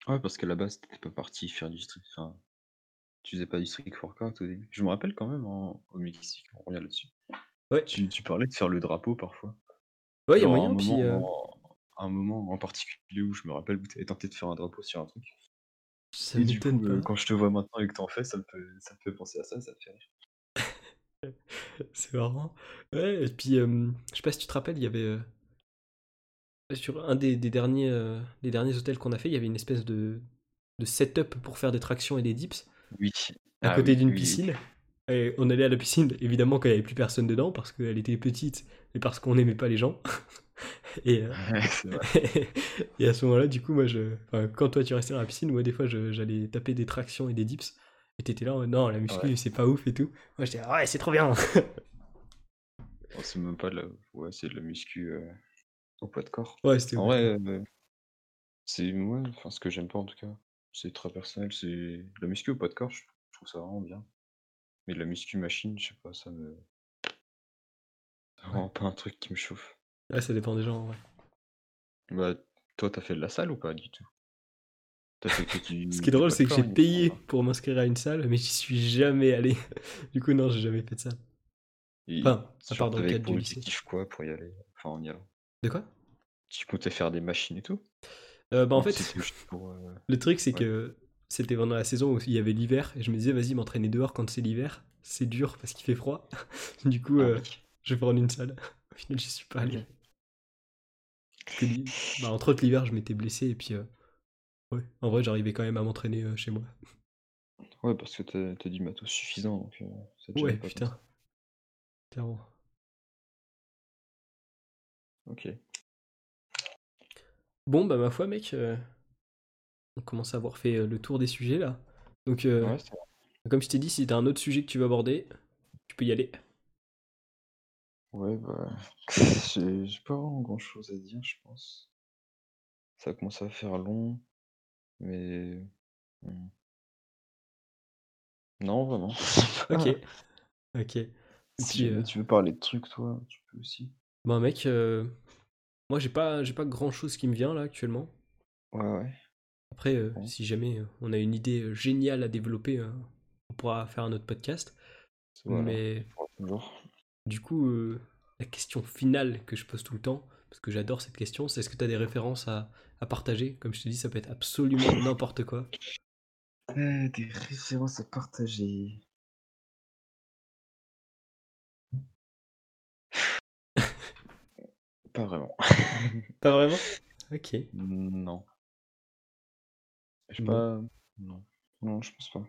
Speaker 2: Ouais, parce qu'à la base, t'étais pas parti faire du street. Enfin, tu faisais pas du street workout au début. Je me rappelle quand même en- au Mexique, on revient là-dessus.
Speaker 1: Ouais,
Speaker 2: Tu, tu parlais de faire le drapeau parfois.
Speaker 1: ouais, il y a moyen, puis. euh,
Speaker 2: en- un moment en particulier où je me rappelle où t'avais tenté de faire un drapeau sur un truc.
Speaker 1: ça
Speaker 2: Et du coup, euh,
Speaker 1: pas.
Speaker 2: quand je te vois maintenant et que t'en fais, ça me fait, ça me fait penser à ça, ça me fait rire.
Speaker 1: C'est marrant. Ouais, et puis, euh, je sais pas si tu te rappelles, il y avait. euh, sur un des, des derniers, euh, des derniers hôtels qu'on a fait, il y avait une espèce de, de setup pour faire des tractions et des dips
Speaker 2: Oui.
Speaker 1: à
Speaker 2: Ah
Speaker 1: côté
Speaker 2: oui,
Speaker 1: d'une
Speaker 2: oui.
Speaker 1: piscine. Et on allait à la piscine, évidemment, quand il n'y avait plus personne dedans, parce qu'elle était petite et parce qu'on n'aimait pas les gens. et, euh, et à ce moment-là, du coup, moi, je, enfin, quand toi tu restais dans la piscine, moi, des fois, j'allais taper des tractions et des dips. Et t'étais là, non, la muscu,
Speaker 2: Ouais.
Speaker 1: c'est pas ouf et tout. Moi, j'étais, ah ouais, c'est trop bien.
Speaker 2: Oh, c'est même pas de la, ouais, c'est de la muscu euh, au poids de corps.
Speaker 1: ouais, c'était
Speaker 2: En vrai, euh, c'est ouais, enfin ce que j'aime pas en tout cas, c'est très personnel. C'est la muscu au poids de corps, je je trouve ça vraiment bien. Mais de la muscu machine, je sais pas, ça me, c'est vraiment pas un truc qui me chauffe.
Speaker 1: Ouais, ça dépend des gens, en vrai.
Speaker 2: Bah, toi, t'as fait de la salle ou pas du tout? T'as fait que du,
Speaker 1: Ce qui est drôle, c'est que j'ai payé pour m'inscrire à une salle, mais j'y suis jamais allé. Du coup, non, j'ai jamais fait de ça.
Speaker 2: Et
Speaker 1: Enfin, à part dans le cadre du lycée.
Speaker 2: objectif quoi pour y aller? Enfin, en y allant.
Speaker 1: De quoi?
Speaker 2: Tu comptais faire des machines et tout?
Speaker 1: Euh, Bah, en fait,
Speaker 2: pour. euh,
Speaker 1: le truc, c'est
Speaker 2: Ouais.
Speaker 1: que c'était pendant la saison où il y avait l'hiver, et je me disais, vas-y, m'entraîner dehors quand c'est l'hiver, c'est dur parce qu'il fait froid. du coup,
Speaker 2: Ah
Speaker 1: euh,
Speaker 2: oui.
Speaker 1: je vais prendre une salle. Au final, j'y suis pas allé. Bah, entre autres, l'hiver, je m'étais blessé, et puis, euh, ouais, en vrai, j'arrivais quand même à m'entraîner euh, chez moi.
Speaker 2: Ouais, parce que t'as t'as du matos suffisant, donc ça
Speaker 1: Ouais,
Speaker 2: pas
Speaker 1: putain, clairement.
Speaker 2: Ok.
Speaker 1: Bon, bah, ma foi, mec, euh, on commence à avoir fait euh, le tour des sujets là. Donc, euh,
Speaker 2: Ouais,
Speaker 1: comme je t'ai dit, si t'as un autre sujet que tu veux aborder, tu peux y aller.
Speaker 2: Ouais, bah. J'ai pas vraiment grand chose à dire, je pense. Ça commence à faire long, mais. hmm. Non, vraiment.
Speaker 1: Ok, ok.
Speaker 2: Si
Speaker 1: euh,
Speaker 2: tu veux parler de trucs, toi, tu peux aussi.
Speaker 1: bah, mec, euh, moi, j'ai pas, j'ai pas grand chose qui me vient là actuellement.
Speaker 2: Ouais, ouais.
Speaker 1: Après, euh,
Speaker 2: Ouais.
Speaker 1: si jamais euh, on a une idée euh, géniale à développer, euh, on pourra faire un autre podcast.
Speaker 2: Voilà.
Speaker 1: Mais
Speaker 2: Toujours.
Speaker 1: du coup, euh, la question finale que je pose tout le temps, parce que j'adore cette question, c'est est-ce que tu as des références à, à partager? Comme je te dis, ça peut être absolument n'importe quoi.
Speaker 2: Des références à partager. Pas vraiment.
Speaker 1: Pas vraiment? Ok.
Speaker 2: Non. Je sais pas. Non. Non, je pense pas.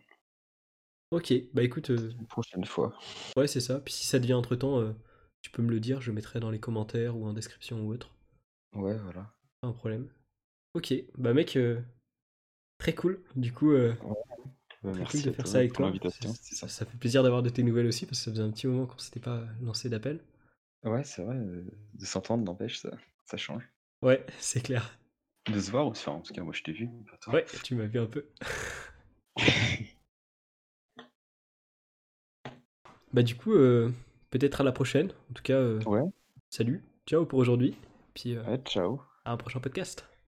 Speaker 1: Ok, bah écoute, euh,
Speaker 2: Une prochaine fois.
Speaker 1: ouais, c'est ça. Puis si ça devient entre temps, tu peux me le dire, je mettrai dans les commentaires ou en description ou autre.
Speaker 2: Ouais, voilà.
Speaker 1: Pas un problème. Ok, bah mec, euh, très cool. Du coup, euh,
Speaker 2: Bah,
Speaker 1: très
Speaker 2: merci
Speaker 1: cool de faire ça avec toi. Ça, ça- fait plaisir d'avoir de tes nouvelles aussi parce que ça faisait un petit moment qu'on s'était pas lancé d'appel.
Speaker 2: Ouais, c'est vrai, euh, de s'entendre n'empêche, ça, ça change.
Speaker 1: Ouais, c'est clair.
Speaker 2: De se voir aussi, en tout cas, moi je t'ai vu.
Speaker 1: Ouais, tu m'as vu un peu. Bah du coup, euh, peut-être à la prochaine. En tout cas, euh,
Speaker 2: Ouais,
Speaker 1: salut, ciao pour aujourd'hui. Puis euh,
Speaker 2: ouais, ciao.
Speaker 1: à un prochain podcast.